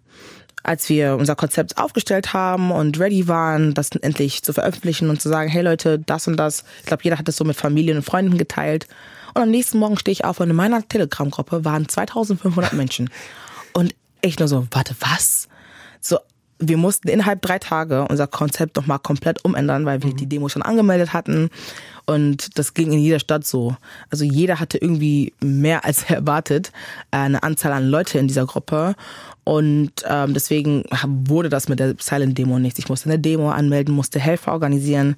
als wir unser Konzept aufgestellt haben und ready waren, das endlich zu veröffentlichen und zu sagen, hey Leute, das und das. Ich glaube, jeder hat das so mit Familien und Freunden geteilt. Und am nächsten Morgen stehe ich auf und in meiner Telegram-Gruppe waren 2500 Menschen. Und ich nur so, warte, was? So, wir mussten innerhalb drei Tage unser Konzept noch mal komplett umändern, weil wir mhm. die Demo schon angemeldet hatten. Und das ging in jeder Stadt so. Also jeder hatte irgendwie mehr als erwartet, äh, eine Anzahl an Leute in dieser Gruppe. Und ähm, deswegen wurde das mit der Silent Demo nichts. Ich musste eine Demo anmelden, musste Helfer organisieren,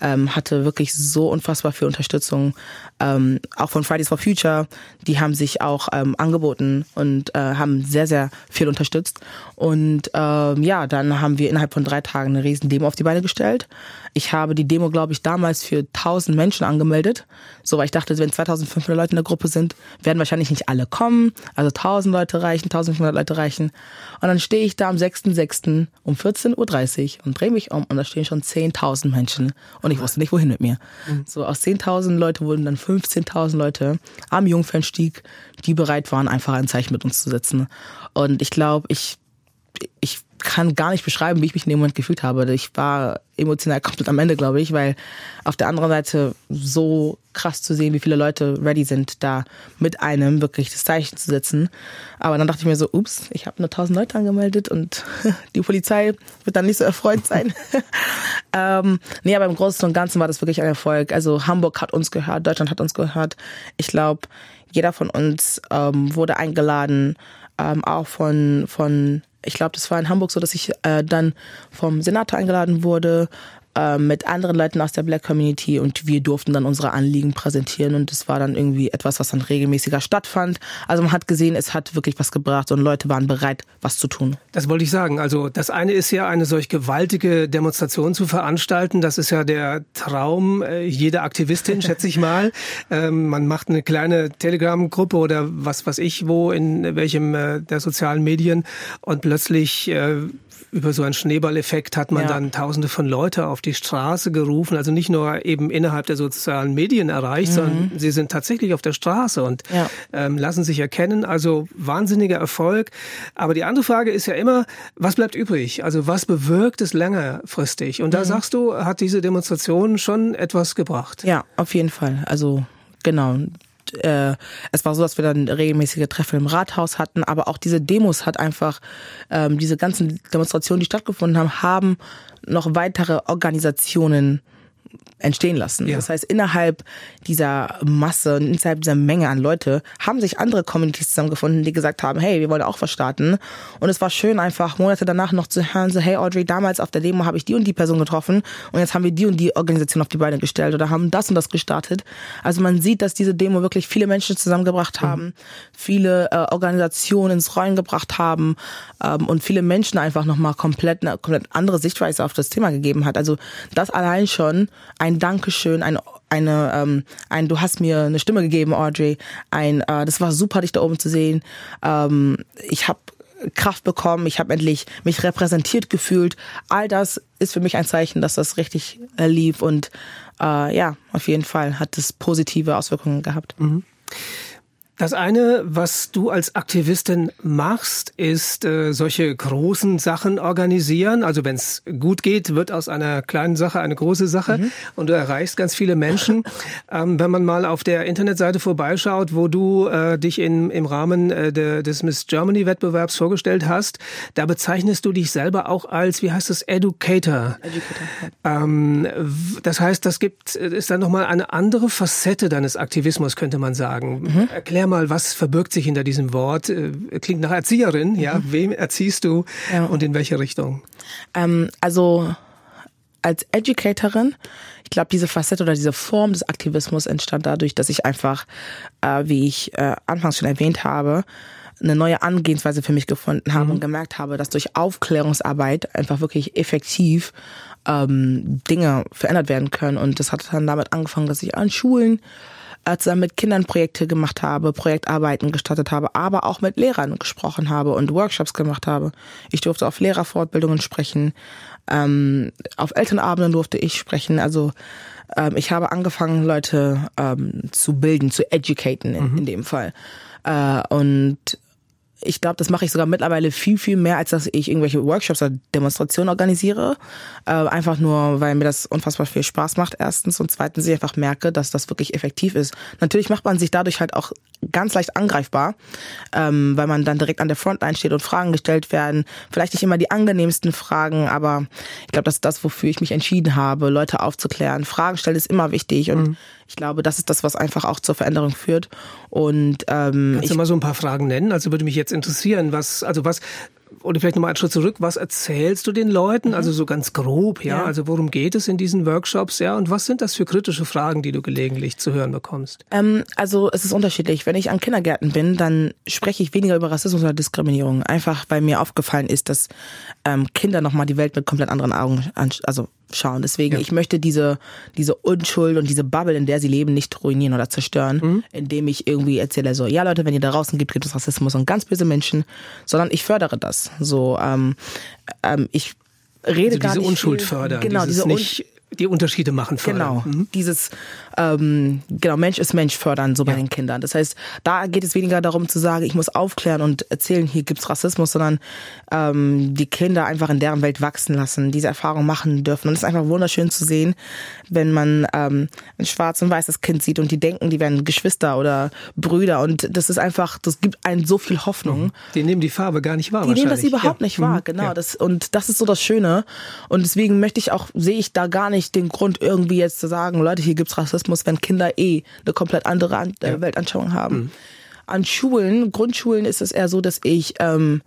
ähm, hatte wirklich so unfassbar viel Unterstützung. Ähm, auch von Fridays for Future, die haben sich auch ähm, angeboten und äh, haben sehr, sehr viel unterstützt. Und ähm, ja, dann haben wir innerhalb von drei Tagen eine riesen Demo auf die Beine gestellt. Ich habe die Demo, glaube ich, damals für 1000 Menschen angemeldet. So, weil ich dachte, wenn 2500 Leute in der Gruppe sind, werden wahrscheinlich nicht alle kommen. Also 1000 Leute reichen, 1500 Leute reichen. Und dann stehe ich da am 6.6. um 14.30 Uhr und drehe mich um und da stehen schon 10.000 Menschen. Und ich wusste nicht, wohin mit mir. So, aus 10.000 Leute wurden dann 15.000 Leute am Jungfernstieg, die bereit waren, einfach ein Zeichen mit uns zu setzen. Und ich glaube, ich, ich kann gar nicht beschreiben, wie ich mich in dem Moment gefühlt habe. Ich war emotional komplett am Ende, glaube ich, weil auf der anderen Seite so krass zu sehen, wie viele Leute ready sind, da mit einem wirklich das Zeichen zu setzen. Aber dann dachte ich mir so, ups, ich habe nur tausend Leute angemeldet und die Polizei wird dann nicht so erfreut sein. ähm, nee, aber im Großen und Ganzen war das wirklich ein Erfolg. Also Hamburg hat uns gehört, Deutschland hat uns gehört. Ich glaube, jeder von uns ähm, wurde eingeladen, ähm, auch von, von ich glaube, das war in Hamburg so, dass ich äh, dann vom Senator eingeladen wurde, äh, mit anderen Leuten aus der Black Community und wir durften dann unsere Anliegen präsentieren und es war dann irgendwie etwas, was dann regelmäßiger stattfand. Also man hat gesehen, es hat wirklich was gebracht und Leute waren bereit, was zu tun. Das wollte ich sagen. Also das eine ist ja eine solch gewaltige Demonstration zu veranstalten. Das ist ja der Traum äh, jeder Aktivistin, schätze ich mal. Ähm, man macht eine kleine Telegram-Gruppe oder was was ich wo in welchem äh, der sozialen Medien und plötzlich äh, über so einen Schneeballeffekt hat man ja. dann Tausende von Leute auf die Straße gerufen. Also nicht nur eben innerhalb der sozialen Medien erreicht, mhm. sondern sie sind tatsächlich auf der Straße und ja. ähm, lassen sich erkennen. Also wahnsinniger Erfolg. Aber die andere Frage ist ja immer, was bleibt übrig? Also was bewirkt es längerfristig? Und da mhm. sagst du, hat diese Demonstration schon etwas gebracht? Ja, auf jeden Fall. Also genau äh, es war so, dass wir dann regelmäßige Treffen im Rathaus hatten, aber auch diese Demos hat einfach, ähm, diese ganzen Demonstrationen, die stattgefunden haben, haben noch weitere Organisationen entstehen lassen. Ja. Das heißt, innerhalb dieser Masse, innerhalb dieser Menge an Leute haben sich andere Communities zusammengefunden, die gesagt haben, hey, wir wollen auch was starten. Und es war schön, einfach Monate danach noch zu hören, so, hey Audrey, damals auf der Demo habe ich die und die Person getroffen und jetzt haben wir die und die Organisation auf die Beine gestellt oder haben das und das gestartet. Also man sieht, dass diese Demo wirklich viele Menschen zusammengebracht mhm. haben, mhm. viele äh, Organisationen ins Rollen gebracht haben ähm, und viele Menschen einfach nochmal komplett eine komplett andere Sichtweise auf das Thema gegeben hat. Also das allein schon ein Dankeschön, ein eine, ähm, ein, du hast mir eine Stimme gegeben, Audrey. Ein, äh, das war super, dich da oben zu sehen. Ähm, ich habe Kraft bekommen, ich habe endlich mich repräsentiert gefühlt. All das ist für mich ein Zeichen, dass das richtig äh, lief und äh, ja, auf jeden Fall hat es positive Auswirkungen gehabt. Mhm. Das eine, was du als Aktivistin machst, ist äh, solche großen Sachen organisieren. Also wenn es gut geht, wird aus einer kleinen Sache eine große Sache mhm. und du erreichst ganz viele Menschen. ähm, wenn man mal auf der Internetseite vorbeischaut, wo du äh, dich in, im Rahmen äh, de, des Miss Germany Wettbewerbs vorgestellt hast, da bezeichnest du dich selber auch als, wie heißt es, Educator. Educator. Ähm, das heißt, das gibt, ist dann nochmal eine andere Facette deines Aktivismus, könnte man sagen. Mhm. Erklär mal, was verbirgt sich hinter diesem Wort? Äh, klingt nach Erzieherin, ja. Mhm. Wem erziehst du ja. und in welche Richtung? Ähm, also als Educatorin, ich glaube, diese Facette oder diese Form des Aktivismus entstand dadurch, dass ich einfach, äh, wie ich äh, anfangs schon erwähnt habe, eine neue Angehensweise für mich gefunden habe mhm. und gemerkt habe, dass durch Aufklärungsarbeit einfach wirklich effektiv ähm, Dinge verändert werden können. Und das hat dann damit angefangen, dass ich an Schulen äh, zusammen mit Kindern Projekte gemacht habe, Projektarbeiten gestartet habe, aber auch mit Lehrern gesprochen habe und Workshops gemacht habe. Ich durfte auf Lehrerfortbildungen sprechen, ähm, auf Elternabenden durfte ich sprechen. Also ähm, ich habe angefangen, Leute ähm, zu bilden, zu educaten in, mhm. in dem Fall. Äh, und ich glaube, das mache ich sogar mittlerweile viel, viel mehr, als dass ich irgendwelche Workshops oder Demonstrationen organisiere. Äh, einfach nur, weil mir das unfassbar viel Spaß macht, erstens. Und zweitens, ich einfach merke, dass das wirklich effektiv ist. Natürlich macht man sich dadurch halt auch ganz leicht angreifbar, ähm, weil man dann direkt an der Frontline steht und Fragen gestellt werden. Vielleicht nicht immer die angenehmsten Fragen, aber ich glaube, das ist das, wofür ich mich entschieden habe, Leute aufzuklären. Fragen stellen ist immer wichtig und mhm. Ich glaube, das ist das, was einfach auch zur Veränderung führt. Und ähm, Kannst du mal so ein paar Fragen nennen? Also würde mich jetzt interessieren, was, also was oder vielleicht nochmal einen Schritt zurück, was erzählst du den Leuten? Mhm. Also so ganz grob, ja? ja? Also worum geht es in diesen Workshops, ja? Und was sind das für kritische Fragen, die du gelegentlich zu hören bekommst? Ähm, also es ist unterschiedlich. Wenn ich an Kindergärten bin, dann spreche ich weniger über Rassismus oder Diskriminierung. Einfach weil mir aufgefallen ist, dass ähm, Kinder nochmal die Welt mit komplett anderen Augen also schauen. Deswegen, ja. ich möchte diese, diese Unschuld und diese Bubble, in der sie leben, nicht ruinieren oder zerstören, mhm. indem ich irgendwie erzähle so, ja Leute, wenn ihr da draußen gibt, gibt es Rassismus und ganz böse Menschen, sondern ich fördere das. So, ähm, ähm, ich rede also gar diese nicht Unschuld viel, fördern, genau, diese nicht die Unterschiede machen fördern. Genau, mhm. dieses ähm, genau Mensch ist Mensch fördern so bei ja. den Kindern. Das heißt, da geht es weniger darum zu sagen, ich muss aufklären und erzählen, hier gibt's Rassismus, sondern ähm, die Kinder einfach in deren Welt wachsen lassen, diese Erfahrung machen dürfen. Und es ist einfach wunderschön zu sehen, wenn man ähm, ein schwarz und weißes Kind sieht und die denken, die wären Geschwister oder Brüder. Und das ist einfach, das gibt einen so viel Hoffnung. Mhm. Die nehmen die Farbe gar nicht wahr. Die nehmen das überhaupt ja. nicht wahr, mhm. genau. Ja. Das, und das ist so das Schöne. Und deswegen möchte ich auch, sehe ich da gar nicht den Grund, irgendwie jetzt zu sagen, Leute, hier gibt's Rassismus, wenn Kinder eh eine komplett andere An äh, Weltanschauung haben. Mhm. An Schulen, Grundschulen ist es eher so, dass ich ähm,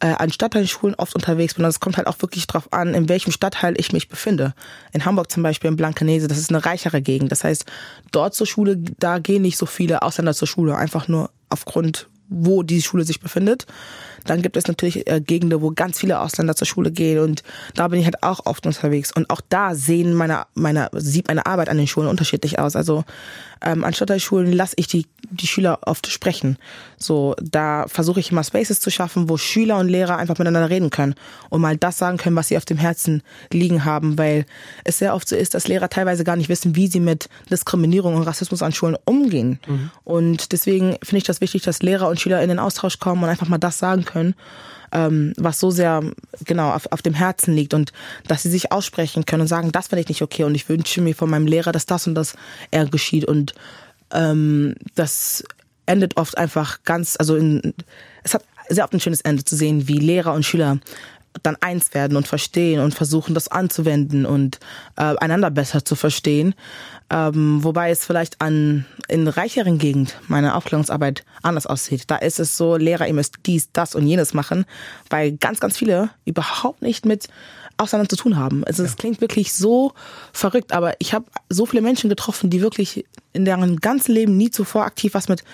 äh, an Stadtteilschulen oft unterwegs bin. Und es kommt halt auch wirklich drauf an, in welchem Stadtteil ich mich befinde. In Hamburg zum Beispiel, in Blankenese, das ist eine reichere Gegend. Das heißt, dort zur Schule, da gehen nicht so viele Ausländer zur Schule, einfach nur aufgrund, wo die Schule sich befindet. Dann gibt es natürlich äh, Gegenden, wo ganz viele Ausländer zur Schule gehen und da bin ich halt auch oft unterwegs. Und auch da sehen meine, meine, sieht meine Arbeit an den Schulen unterschiedlich aus. Also ähm, an Stadtteilschulen lasse ich die, die Schüler oft sprechen. So, da versuche ich immer Spaces zu schaffen, wo Schüler und Lehrer einfach miteinander reden können und mal das sagen können, was sie auf dem Herzen liegen haben, weil es sehr oft so ist, dass Lehrer teilweise gar nicht wissen, wie sie mit Diskriminierung und Rassismus an Schulen umgehen. Mhm. Und deswegen finde ich das wichtig, dass Lehrer und Schüler in den Austausch kommen und einfach mal das sagen können ähm, was so sehr genau auf, auf dem Herzen liegt und dass sie sich aussprechen können und sagen, das finde ich nicht okay und ich wünsche mir von meinem Lehrer, dass das und das eher geschieht und ähm, das endet oft einfach ganz, also in, es hat sehr oft ein schönes Ende zu sehen, wie Lehrer und Schüler dann eins werden und verstehen und versuchen, das anzuwenden und äh, einander besser zu verstehen. Ähm, wobei es vielleicht an in reicheren Gegend meine Aufklärungsarbeit anders aussieht. Da ist es so, Lehrer, ihr müsst dies, das und jenes machen, weil ganz, ganz viele überhaupt nicht mit Ausländern zu tun haben. Also es ja. klingt wirklich so verrückt, aber ich habe so viele Menschen getroffen, die wirklich in deren ganzen Leben nie zuvor aktiv was mit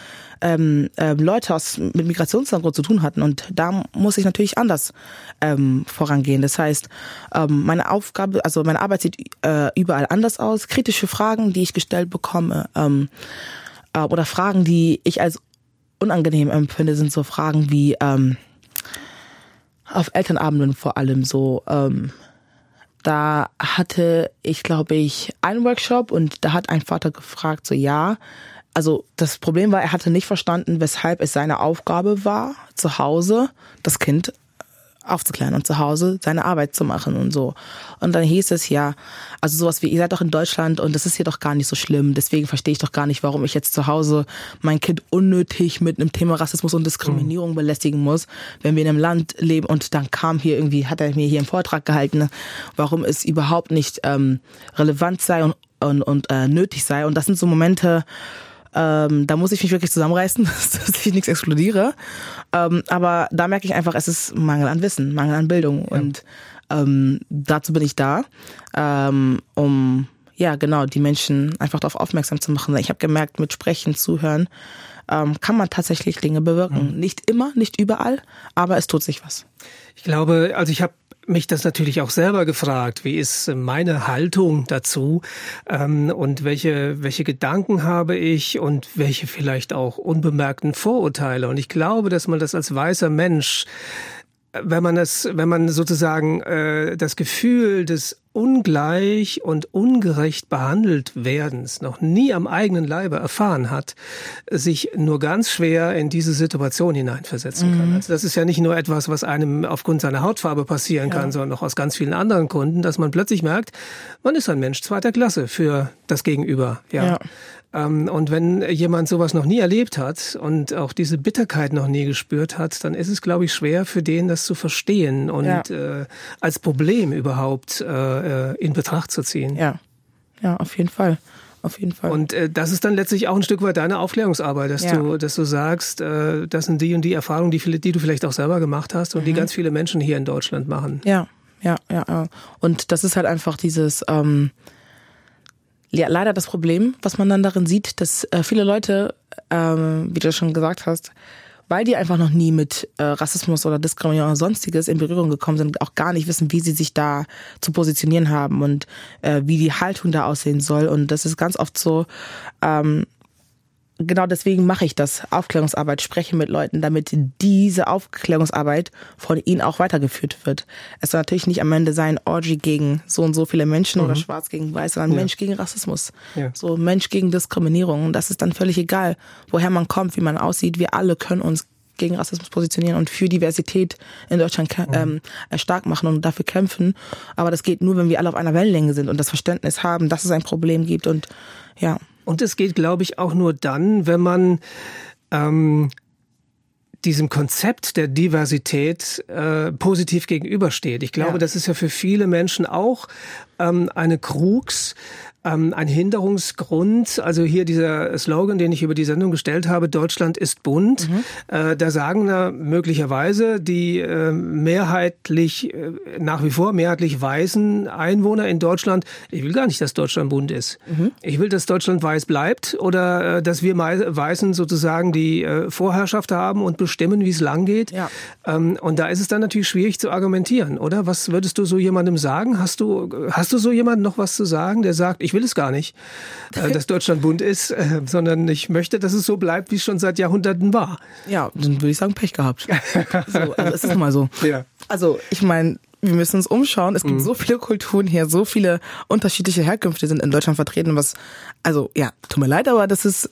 ähm, äh, Leute aus mit Migrationshintergrund zu tun hatten. Und da muss ich natürlich anders ähm, vorangehen. Das heißt, ähm, meine Aufgabe, also meine Arbeit sieht äh, überall anders aus. Kritische Fragen, die ich gestellt bekomme, ähm, äh, oder Fragen, die ich als unangenehm empfinde, sind so Fragen wie ähm, auf Elternabenden vor allem so. Ähm, da hatte ich, glaube ich, einen Workshop und da hat ein Vater gefragt, so ja, also das Problem war, er hatte nicht verstanden, weshalb es seine Aufgabe war, zu Hause das Kind aufzuklären und zu Hause seine Arbeit zu machen und so. Und dann hieß es ja, also sowas wie, ihr seid doch in Deutschland und das ist hier doch gar nicht so schlimm, deswegen verstehe ich doch gar nicht, warum ich jetzt zu Hause mein Kind unnötig mit einem Thema Rassismus und Diskriminierung mhm. belästigen muss, wenn wir in einem Land leben und dann kam hier irgendwie, hat er mir hier einen Vortrag gehalten, warum es überhaupt nicht ähm, relevant sei und, und, und äh, nötig sei. Und das sind so Momente, ähm, da muss ich mich wirklich zusammenreißen, dass ich nichts explodiere. Ähm, aber da merke ich einfach, es ist Mangel an Wissen, Mangel an Bildung. Ja. Und ähm, dazu bin ich da, ähm, um ja genau die Menschen einfach darauf aufmerksam zu machen. Ich habe gemerkt, mit Sprechen, Zuhören ähm, kann man tatsächlich Dinge bewirken. Mhm. Nicht immer, nicht überall, aber es tut sich was. Ich glaube, also ich habe mich das natürlich auch selber gefragt, wie ist meine Haltung dazu ähm, und welche, welche Gedanken habe ich und welche vielleicht auch unbemerkten Vorurteile. Und ich glaube, dass man das als weißer Mensch wenn man das, wenn man sozusagen äh, das Gefühl des ungleich und ungerecht behandelt werdens noch nie am eigenen Leibe erfahren hat, sich nur ganz schwer in diese Situation hineinversetzen mhm. kann. Also das ist ja nicht nur etwas, was einem aufgrund seiner Hautfarbe passieren kann, ja. sondern auch aus ganz vielen anderen Gründen, dass man plötzlich merkt, man ist ein Mensch zweiter Klasse für das Gegenüber. Ja. ja. Ähm, und wenn jemand sowas noch nie erlebt hat und auch diese Bitterkeit noch nie gespürt hat, dann ist es, glaube ich, schwer für den, das zu verstehen und ja. äh, als Problem überhaupt äh, in Betracht zu ziehen. Ja, ja, auf jeden Fall. Auf jeden Fall. Und äh, das ist dann letztlich auch ein Stück weit deine Aufklärungsarbeit, dass ja. du, dass du sagst, äh, das sind die und die Erfahrungen, die, die du vielleicht auch selber gemacht hast und mhm. die ganz viele Menschen hier in Deutschland machen. Ja, ja, ja. ja. Und das ist halt einfach dieses ähm, ja, leider das Problem, was man dann darin sieht, dass äh, viele Leute, ähm, wie du schon gesagt hast, weil die einfach noch nie mit äh, Rassismus oder Diskriminierung oder sonstiges in Berührung gekommen sind, auch gar nicht wissen, wie sie sich da zu positionieren haben und äh, wie die Haltung da aussehen soll. Und das ist ganz oft so, ähm, genau deswegen mache ich das, Aufklärungsarbeit, spreche mit Leuten, damit diese Aufklärungsarbeit von ihnen auch weitergeführt wird. Es soll natürlich nicht am Ende sein, Orgy gegen so und so viele Menschen mhm. oder schwarz gegen weiß, sondern ja. Mensch gegen Rassismus. Ja. So Mensch gegen Diskriminierung. Und das ist dann völlig egal, woher man kommt, wie man aussieht. Wir alle können uns gegen Rassismus positionieren und für Diversität in Deutschland mhm. ähm, stark machen und dafür kämpfen. Aber das geht nur, wenn wir alle auf einer Wellenlänge sind und das Verständnis haben, dass es ein Problem gibt und ja. Und es geht, glaube ich, auch nur dann, wenn man ähm, diesem Konzept der Diversität äh, positiv gegenübersteht. Ich glaube, ja. das ist ja für viele Menschen auch ähm, eine Krux, ähm, ein Hinderungsgrund. Also hier dieser Slogan, den ich über die Sendung gestellt habe, Deutschland ist bunt. Mhm. Äh, da sagen da möglicherweise die äh, mehrheitlich, äh, nach wie vor mehrheitlich weißen Einwohner in Deutschland, ich will gar nicht, dass Deutschland bunt ist. Mhm. Ich will, dass Deutschland weiß bleibt oder äh, dass wir Weißen sozusagen die äh, Vorherrschaft haben und bestimmen, wie es lang geht. Ja. Ähm, und da ist es dann natürlich schwierig zu argumentieren, oder? Was würdest du so jemandem sagen? Hast du, hast du so jemandem noch was zu sagen, der sagt, ich will es gar nicht, äh, dass Deutschland bunt ist, äh, sondern ich möchte, dass es so bleibt, wie es schon seit Jahrhunderten war. Ja, dann würde ich sagen, Pech gehabt. so, also es ist mal so. Ja. Also ich meine, wir müssen uns umschauen. Es gibt mhm. so viele Kulturen hier, so viele unterschiedliche Herkünfte sind in Deutschland vertreten, was, also ja, tut mir leid, aber das ist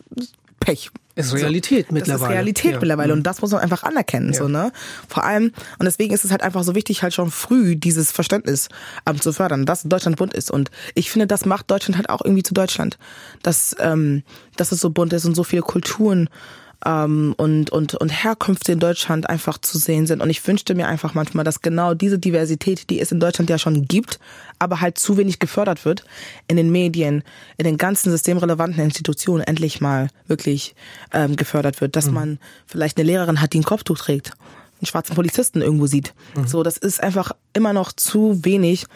Pech. Ist Realität so, mittlerweile. Das ist Realität ja. mittlerweile und mhm. das muss man einfach anerkennen, ja. so, ne? Vor allem, und deswegen ist es halt einfach so wichtig, halt schon früh dieses Verständnis ähm, zu fördern, dass Deutschland bunt ist. Und ich finde, das macht Deutschland halt auch irgendwie zu Deutschland. Dass, ähm, dass es so bunt ist und so viele Kulturen ähm, und, und, und Herkünfte in Deutschland einfach zu sehen sind. Und ich wünschte mir einfach manchmal, dass genau diese Diversität, die es in Deutschland ja schon gibt, aber halt zu wenig gefördert wird, in den Medien, in den ganzen systemrelevanten Institutionen endlich mal wirklich ähm, gefördert wird. Dass mhm. man vielleicht eine Lehrerin hat, die ein Kopftuch trägt einen schwarzen Polizisten irgendwo sieht. Mhm. So, das ist einfach immer noch zu wenig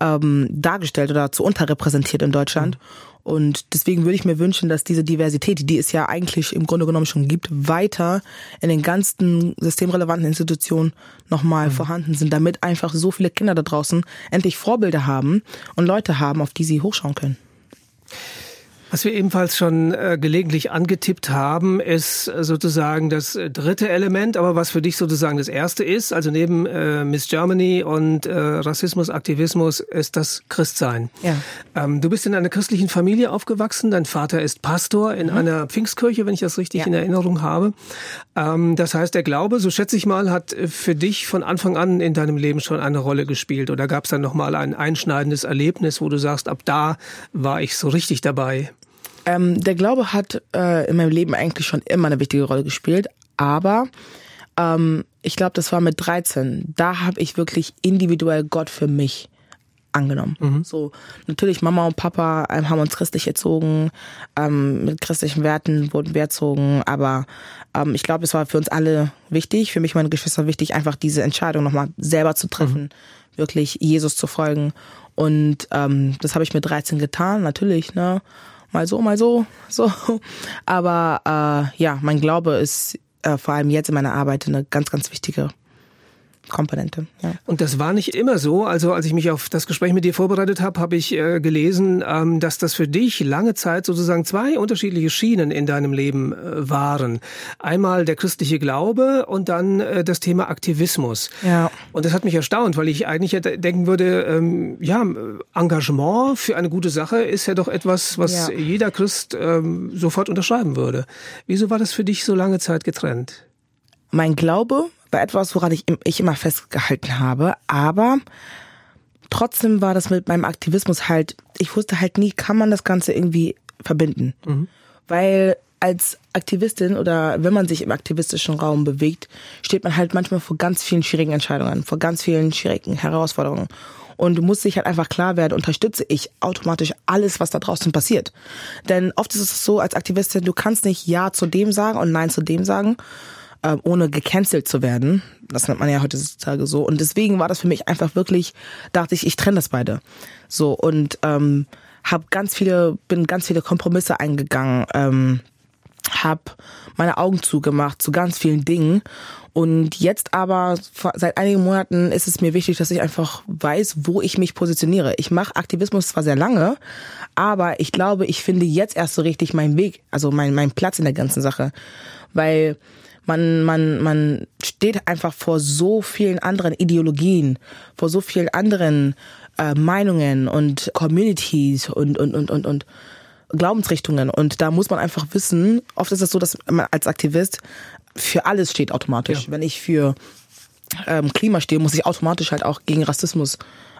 ähm, dargestellt oder zu unterrepräsentiert in Deutschland. Mhm. Und deswegen würde ich mir wünschen, dass diese Diversität, die es ja eigentlich im Grunde genommen schon gibt, weiter in den ganzen systemrelevanten Institutionen nochmal mhm. vorhanden sind, damit einfach so viele Kinder da draußen endlich Vorbilder haben und Leute haben, auf die sie hochschauen können. Was wir ebenfalls schon äh, gelegentlich angetippt haben, ist äh, sozusagen das äh, dritte Element, aber was für dich sozusagen das erste ist, also neben äh, Miss Germany und äh, Rassismus, Aktivismus, ist das Christsein. Ja. Ähm, du bist in einer christlichen Familie aufgewachsen, dein Vater ist Pastor in mhm. einer Pfingstkirche, wenn ich das richtig ja. in Erinnerung habe. Ähm, das heißt, der Glaube, so schätze ich mal, hat äh, für dich von Anfang an in deinem Leben schon eine Rolle gespielt. Oder gab es dann nochmal ein einschneidendes Erlebnis, wo du sagst, ab da war ich so richtig dabei? Ähm, der Glaube hat äh, in meinem Leben eigentlich schon immer eine wichtige Rolle gespielt, aber ähm, ich glaube, das war mit 13. Da habe ich wirklich individuell Gott für mich angenommen. Mhm. So natürlich Mama und Papa ähm, haben uns christlich erzogen, ähm, mit christlichen Werten wurden wir erzogen, aber ähm, ich glaube, es war für uns alle wichtig, für mich und meine Geschwister wichtig, einfach diese Entscheidung nochmal selber zu treffen, mhm. wirklich Jesus zu folgen. Und ähm, das habe ich mit 13 getan, natürlich, ne? Mal so, mal so, so. Aber äh, ja, mein Glaube ist äh, vor allem jetzt in meiner Arbeit eine ganz, ganz wichtige Komponente. Ja. Und das war nicht immer so. Also als ich mich auf das Gespräch mit dir vorbereitet habe, habe ich äh, gelesen, ähm, dass das für dich lange Zeit sozusagen zwei unterschiedliche Schienen in deinem Leben äh, waren. Einmal der christliche Glaube und dann äh, das Thema Aktivismus. Ja. Und das hat mich erstaunt, weil ich eigentlich denken würde, ähm, ja, Engagement für eine gute Sache ist ja doch etwas, was ja. jeder Christ ähm, sofort unterschreiben würde. Wieso war das für dich so lange Zeit getrennt? Mein Glaube war etwas, woran ich, ich immer festgehalten habe. Aber trotzdem war das mit meinem Aktivismus halt, ich wusste halt nie, kann man das Ganze irgendwie verbinden. Mhm. Weil als Aktivistin oder wenn man sich im aktivistischen Raum bewegt, steht man halt manchmal vor ganz vielen schwierigen Entscheidungen, vor ganz vielen schwierigen Herausforderungen. Und du musst dich halt einfach klar werden, unterstütze ich automatisch alles, was da draußen passiert. Denn oft ist es so als Aktivistin, du kannst nicht Ja zu dem sagen und Nein zu dem sagen, äh, ohne gecancelt zu werden. Das nennt man ja heutzutage so. Und deswegen war das für mich einfach wirklich, dachte ich, ich trenne das beide. So und ähm, habe ganz viele, bin ganz viele Kompromisse eingegangen, ähm, habe meine Augen zugemacht zu ganz vielen Dingen Und jetzt aber, seit einigen Monaten ist es mir wichtig, dass ich einfach weiß, wo ich mich positioniere. Ich mache Aktivismus zwar sehr lange, aber ich glaube, ich finde jetzt erst so richtig meinen Weg, also meinen mein Platz in der ganzen Sache. Weil man, man, man steht einfach vor so vielen anderen Ideologien, vor so vielen anderen äh, Meinungen und Communities und, und, und, und, und Glaubensrichtungen. Und da muss man einfach wissen, oft ist es so, dass man als Aktivist für alles steht automatisch. Ja. Wenn ich für ähm, Klima stehe, muss ich automatisch halt auch gegen Rassismus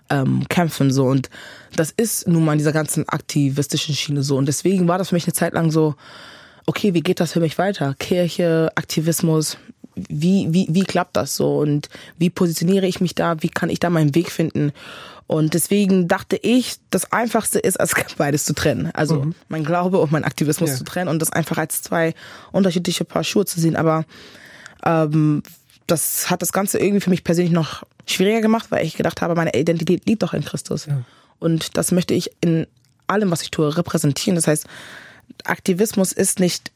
ähm, kämpfen so und das ist nun mal in dieser ganzen aktivistischen Schiene so und deswegen war das für mich eine Zeit lang so okay wie geht das für mich weiter Kirche Aktivismus wie wie wie klappt das so und wie positioniere ich mich da wie kann ich da meinen Weg finden und deswegen dachte ich, das Einfachste ist, als beides zu trennen. Also mhm. mein Glaube und mein Aktivismus ja. zu trennen und das einfach als zwei unterschiedliche Paar Schuhe zu sehen. Aber ähm, das hat das Ganze irgendwie für mich persönlich noch schwieriger gemacht, weil ich gedacht habe, meine Identität liegt doch in Christus. Ja. Und das möchte ich in allem, was ich tue, repräsentieren. Das heißt, Aktivismus ist nicht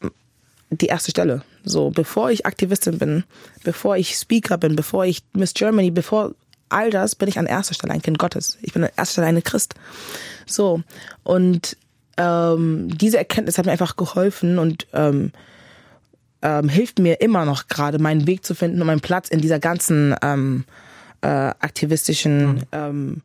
die erste Stelle. So, bevor ich Aktivistin bin, bevor ich Speaker bin, bevor ich Miss Germany, bevor all das bin ich an erster Stelle ein Kind Gottes. Ich bin an erster Stelle eine Christ. So. Und ähm, diese Erkenntnis hat mir einfach geholfen und ähm, ähm, hilft mir immer noch gerade, meinen Weg zu finden und meinen Platz in dieser ganzen ähm, äh, aktivistischen mhm. ähm,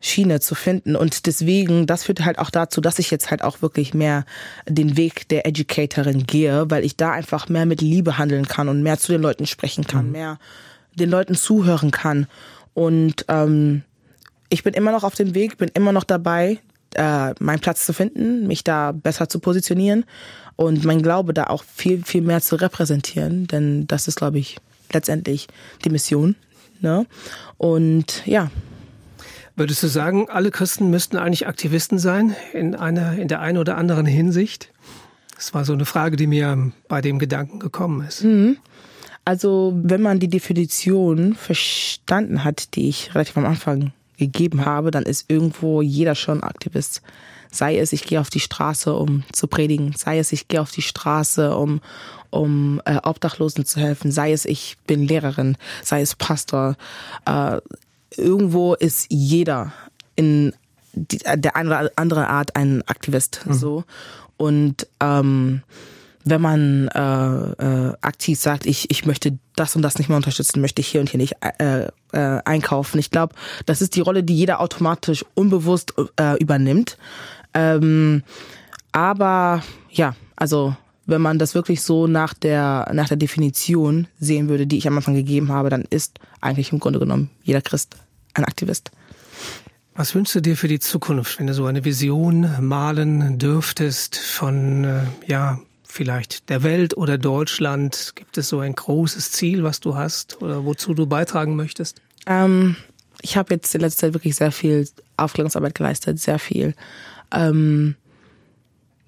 Schiene zu finden. Und deswegen, das führt halt auch dazu, dass ich jetzt halt auch wirklich mehr den Weg der Educatorin gehe, weil ich da einfach mehr mit Liebe handeln kann und mehr zu den Leuten sprechen kann, mhm. mehr den Leuten zuhören kann und ähm, ich bin immer noch auf dem Weg, bin immer noch dabei, äh, meinen Platz zu finden, mich da besser zu positionieren und mein Glaube da auch viel, viel mehr zu repräsentieren, denn das ist, glaube ich, letztendlich die Mission. Ne? Und ja. Würdest du sagen, alle Christen müssten eigentlich Aktivisten sein in einer, in der einen oder anderen Hinsicht? Das war so eine Frage, die mir bei dem Gedanken gekommen ist. Mhm. Also, wenn man die Definition verstanden hat, die ich relativ am Anfang gegeben habe, dann ist irgendwo jeder schon Aktivist. Sei es, ich gehe auf die Straße, um zu predigen, sei es, ich gehe auf die Straße, um, um äh, Obdachlosen zu helfen, sei es, ich bin Lehrerin, sei es Pastor. Äh, irgendwo ist jeder in die, der eine oder andere Art ein Aktivist. Mhm. So. Und ähm, wenn man äh, äh, aktiv sagt, ich, ich möchte das und das nicht mehr unterstützen, möchte ich hier und hier nicht äh, äh, einkaufen. Ich glaube, das ist die Rolle, die jeder automatisch unbewusst äh, übernimmt. Ähm, aber ja, also wenn man das wirklich so nach der nach der Definition sehen würde, die ich am Anfang gegeben habe, dann ist eigentlich im Grunde genommen jeder Christ ein Aktivist. Was wünschst du dir für die Zukunft, wenn du so eine Vision malen dürftest von äh, ja vielleicht der Welt oder Deutschland? Gibt es so ein großes Ziel, was du hast oder wozu du beitragen möchtest? Ähm, ich habe jetzt in letzter Zeit wirklich sehr viel Aufklärungsarbeit geleistet, sehr viel. Ähm,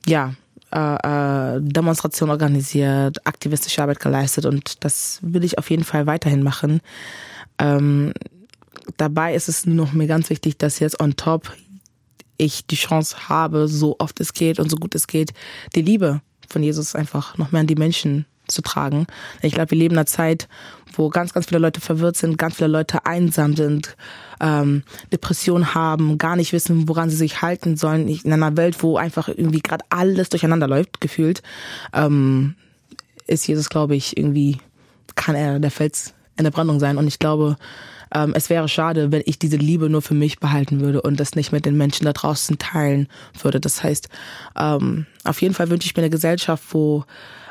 ja, äh, äh, Demonstration organisiert, aktivistische Arbeit geleistet und das will ich auf jeden Fall weiterhin machen. Ähm, dabei ist es nur noch mir ganz wichtig, dass jetzt on top ich die Chance habe, so oft es geht und so gut es geht, die Liebe von Jesus einfach noch mehr an die Menschen zu tragen. Ich glaube, wir leben in einer Zeit, wo ganz, ganz viele Leute verwirrt sind, ganz viele Leute einsam sind, ähm, Depressionen haben, gar nicht wissen, woran sie sich halten sollen. In einer Welt, wo einfach irgendwie gerade alles durcheinander läuft, gefühlt, ähm, ist Jesus, glaube ich, irgendwie, kann er der Fels in der Brandung sein. Und ich glaube, ähm, es wäre schade, wenn ich diese Liebe nur für mich behalten würde und das nicht mit den Menschen da draußen teilen würde. Das heißt, ähm, auf jeden Fall wünsche ich mir eine Gesellschaft, wo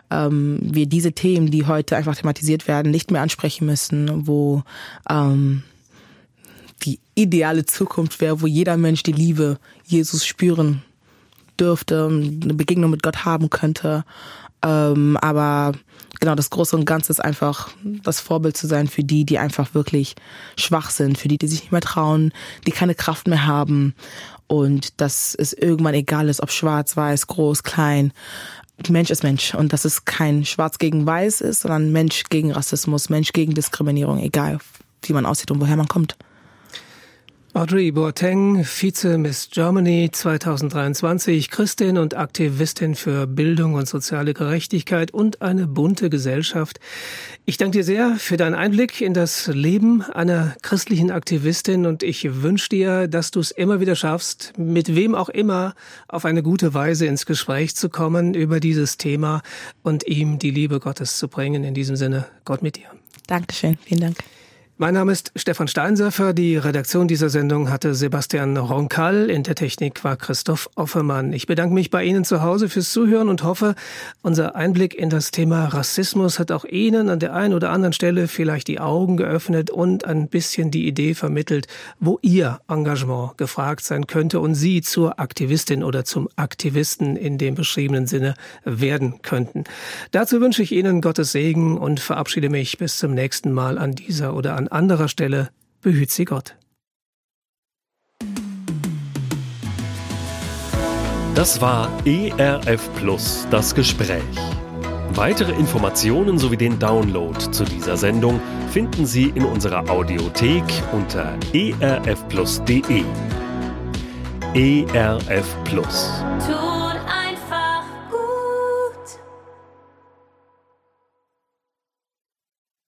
ähm, wir diese Themen, die heute einfach thematisiert werden, nicht mehr ansprechen müssen, wo ähm, die ideale Zukunft wäre, wo jeder Mensch die Liebe Jesus spüren dürfte, eine Begegnung mit Gott haben könnte. Ähm, aber genau, das Große und Ganze ist einfach das Vorbild zu sein für die, die einfach wirklich schwach sind, für die, die sich nicht mehr trauen, die keine Kraft mehr haben und dass es irgendwann egal ist, ob schwarz, weiß, groß, klein. Mensch ist Mensch und dass es kein Schwarz gegen Weiß ist, sondern Mensch gegen Rassismus, Mensch gegen Diskriminierung, egal wie man aussieht und woher man kommt. Audrey Boateng, Vize-Miss Germany 2023, Christin und Aktivistin für Bildung und soziale Gerechtigkeit und eine bunte Gesellschaft. Ich danke dir sehr für deinen Einblick in das Leben einer christlichen Aktivistin und ich wünsche dir, dass du es immer wieder schaffst, mit wem auch immer auf eine gute Weise ins Gespräch zu kommen über dieses Thema und ihm die Liebe Gottes zu bringen. In diesem Sinne, Gott mit dir. Dankeschön, vielen Dank. Mein Name ist Stefan Steinserfer. Die Redaktion dieser Sendung hatte Sebastian Ronkal. In der Technik war Christoph Offermann. Ich bedanke mich bei Ihnen zu Hause fürs Zuhören und hoffe, unser Einblick in das Thema Rassismus hat auch Ihnen an der einen oder anderen Stelle vielleicht die Augen geöffnet und ein bisschen die Idee vermittelt, wo Ihr Engagement gefragt sein könnte und Sie zur Aktivistin oder zum Aktivisten in dem beschriebenen Sinne werden könnten. Dazu wünsche ich Ihnen Gottes Segen und verabschiede mich bis zum nächsten Mal an dieser oder an anderer Stelle behüt sie Gott. Das war ERF Plus, das Gespräch. Weitere Informationen sowie den Download zu dieser Sendung finden Sie in unserer Audiothek unter erfplus.de. ERF Plus.